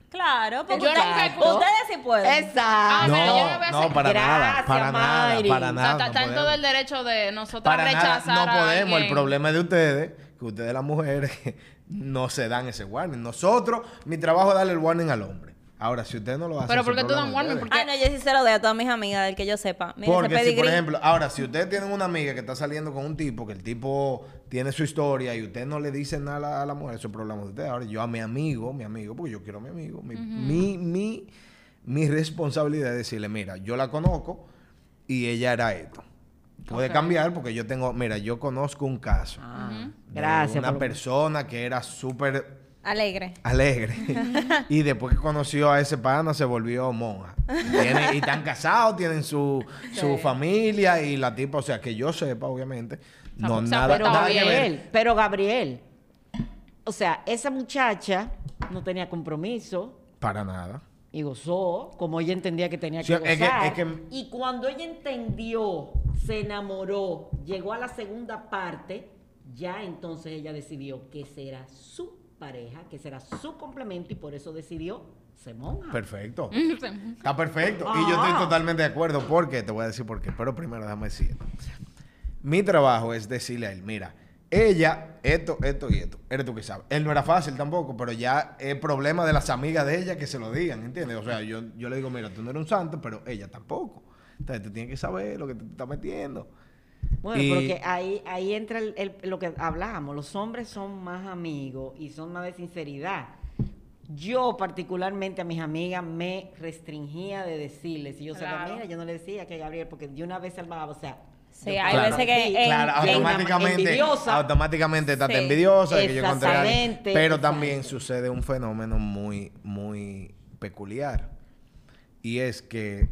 Claro, porque Yo ustedes, sí pueden. Exacto. Ah, yo no voy a No, hacer- no, para nada, para nada, O sea, está, no está en todo podemos. el derecho de nosotros Para nada, rechazar no a podemos. El problema es de ustedes, que ustedes las mujeres *laughs* no se dan ese warning. Nosotros, mi trabajo es darle el warning al hombre. Ahora, si ustedes no lo hacen... Pero ¿por qué tú dan warning? Porque- Ah, no, yo sí se lo doy a todas mis amigas, del que yo sepa. Mira, Porque si, por ejemplo, ahora, si ustedes tienen una amiga que está saliendo con un tipo, que el tipo tiene su historia y usted no le dice nada a la, a la mujer, eso es problema de ustedes. Ahora, yo a mi amigo, mi amigo, porque yo quiero a mi amigo, mi, mi, mi, mi responsabilidad es decirle, mira, yo la conozco y ella era esto. Puede cambiar porque yo tengo, mira, yo conozco un caso. Ah, de Gracias. Una por- persona que era súper Alegre. alegre. *laughs* y después que conoció a ese pana se volvió monja. Tiene- y están casados, tienen su, su familia y la tipa, o sea, que yo sepa, obviamente, no o sea, nada, Pero nada que ver. Gabriel, pero Gabriel, o sea, esa muchacha no tenía compromiso Para nada. Y gozó como ella entendía que tenía Sí, que es que- gozar. es que- Y cuando ella entendió, se enamoró, llegó a la segunda parte, ya entonces ella decidió que será su pareja, que será su complemento y por eso decidió monja. Perfecto. *laughs* Está perfecto. Y yo Ah. estoy totalmente de acuerdo. ¿Por qué? Te voy a decir por qué. Pero primero déjame decir. Mi trabajo es decirle a él, mira, ella, esto, esto y esto. Eres tú que sabes. Él no era fácil tampoco, pero ya es problema de las amigas de ella que se lo digan, ¿entiendes? O sea, yo, yo le digo, mira, tú no eres un santo, pero ella tampoco. Entonces tú tienes que saber lo que te estás metiendo. Bueno, Y- porque ahí, ahí entra el- el- lo que hablábamos. Los hombres son más amigos y son más de sinceridad. Yo particularmente a mis amigas me restringía de decirles, si yo sabía, Claro. mira, yo no le decía que Gabriel, porque de una vez salvaba, o sea... Sí, hay Claro. veces que Sí, en- Claro, en- automáticamente, envidiosa. automáticamente estás Sí, envidiosa de que yo encontré a alguien. exactamente, Pero también sucede un fenómeno muy, muy peculiar. Y es que,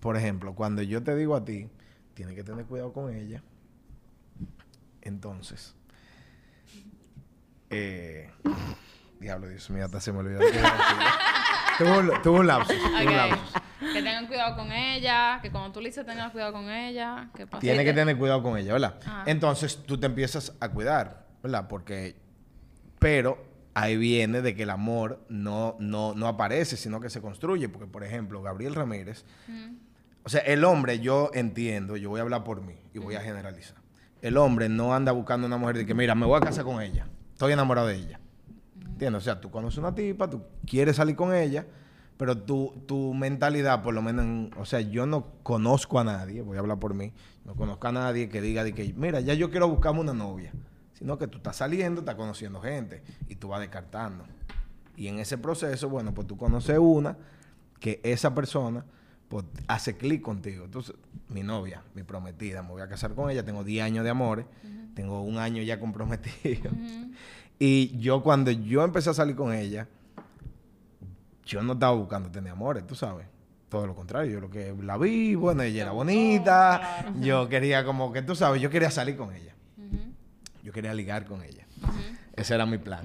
por ejemplo, cuando yo te digo a ti, tienes que tener cuidado con ella. Entonces, eh, diablo, Dios mío, hasta se me olvidó. decir. *laughs* tuve, un, lapsus, tuve un lapsus. Que tengan cuidado con ella, que cuando tú le dices tengan cuidado con ella, ¿qué pasa? Tienes que tener cuidado con ella, ¿verdad? Ah. Entonces tú te empiezas a cuidar, ¿verdad? Porque, pero ahí viene de que el amor no, no, no aparece, sino que se construye. Porque, por ejemplo, Gabriel Ramírez, o sea, el hombre, yo entiendo, yo voy a hablar por mí y voy a generalizar. El hombre no anda buscando una mujer de que, mira, me voy a casar con ella, estoy enamorado de ella. ¿Entiendes? O sea, tú conoces una tipa, tú quieres salir con ella, pero tu, tu mentalidad, por lo menos, en- o sea, yo no conozco a nadie, voy a hablar por mí, no conozco a nadie que diga de que, mira, ya yo quiero buscarme una novia, sino que tú estás saliendo, estás conociendo gente y tú vas descartando. Y en ese proceso, bueno, pues tú conoces una que esa persona pues, hace clic contigo. Entonces, mi novia, mi prometida, me voy a casar con ella, tengo 10 años de amores, tengo un año ya comprometido. *laughs* Y yo cuando yo empecé a salir con ella, yo no estaba buscando tener amores, tú sabes. Todo lo contrario, yo lo que la vi, bueno, ella era bonita, yo quería como que, tú sabes, yo quería salir con ella. Yo quería ligar con ella. Ese era mi plan.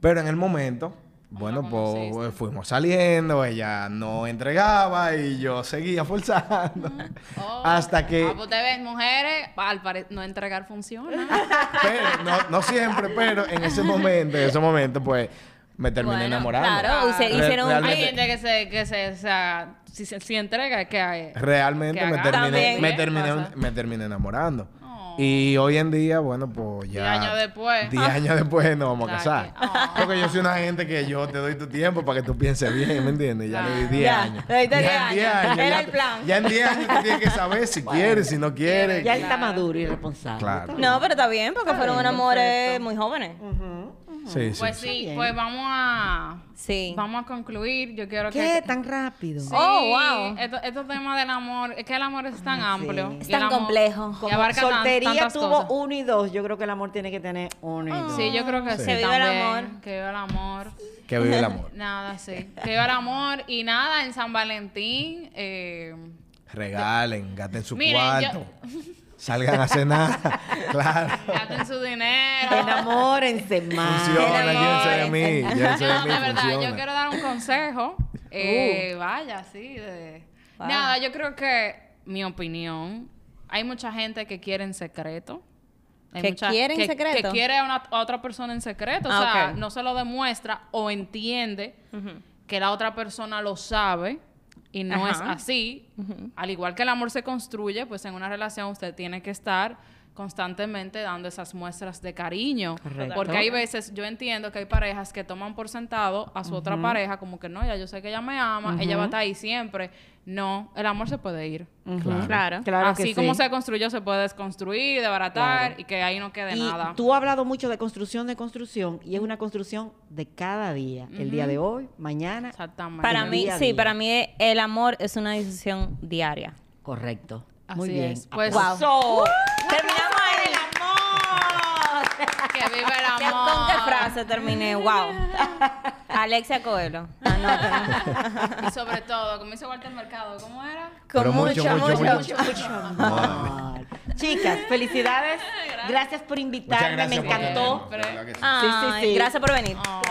Pero en el momento, bueno, la pues fuimos saliendo, ella no entregaba y yo seguía forzando. *laughs* Oh. Hasta que... Ah, pues te ves, mujeres, al pare- no entregar funciona. pero, no, no siempre, pero en ese momento, en ese momento, pues, me terminé Bueno, enamorando. claro, hicieron un- Hay gente que se, que se, o sea, si, se- si entrega, que hay. Realmente que me terminé, me ¿Qué terminé, me terminé enamorando. Oh. Y hoy en día, bueno, pues ya. Diez años después. 10 años después nos vamos a casar. oh. Porque yo soy una gente que yo te doy tu tiempo para que tú pienses bien, ¿me entiendes? Ya le di 10 Ya, años. le diste Ya 10 en años. Era ya- el plan. Ya en 10 años tú tienes que saber si quieres, si no quieres. Ya él está Claro. maduro y responsable. Claro. No, pero está bien, porque fueron bien, amores perfecto. muy jóvenes. Sí, sí. Pues sí. pues vamos a. Sí. Vamos a concluir. Yo quiero ¿Qué? que. ¿Tan rápido? Sí, Oh, wow. Esto- Estos temas del amor, es que el amor es tan Ah, sí. amplio. Es y tan amor- complejo. y Como abarca tan- soltería tantas tuvo cosas. uno y dos. Yo creo que el amor tiene que tener uno y dos. Sí, yo creo que Sí. sí. Que viva el amor. Que viva el amor. Que vive el amor. *laughs* Nada, sí. Que viva el amor. Y nada, en San Valentín. Eh, Regalen, gasten su Miren, cuarto. *laughs* Salgan a cenar. *laughs* claro. gasten su dinero. Enamórense más. Funciona, amor. llévense de mí. Llévense de No, mí, de verdad, funciona. yo quiero dar un consejo. Eh, Vaya, sí. de- Wow. Nada, yo creo que, mi opinión, hay mucha gente que quiere en secreto. Hay ¿Que mucha- quiere en que- secreto? Que quiere a, una- a otra persona en secreto. O Ah, sea, no se lo demuestra o entiende que la otra persona lo sabe y no es así. Al igual que el amor se construye, pues en una relación usted tiene que estar constantemente dando esas muestras de cariño. Correcto. Porque hay veces, yo entiendo que hay parejas que toman por sentado a su otra pareja como que no, ya yo sé que ella me ama, ella va a estar ahí siempre. No, el amor se puede ir. Claro. Claro. Claro Así que como sí. se construyó, se puede desconstruir, desbaratar Claro. y que ahí no quede Y nada. tú has hablado mucho de construcción de construcción y es una construcción de cada día. El día de hoy, mañana. Exactamente. Para mí, sí, día. para mí el amor es una decisión diaria. Correcto. Así Muy bien. es. Pues- Aplauso. Terminamos ahí. que vive el ¿Qué- amor. ¿Con qué frase terminé? Wow. *laughs* Alexia Coelho. Anótalo. Y sobre todo, como dice Walter Mercado, ¿cómo era? Pero Con mucho, mucho, mucho, mucho, mucho. mucho. Amor. Chicas, felicidades. Gracias por invitarme. gracias Me encantó. sí. Ay, sí, sí. Gracias por venir. Oh.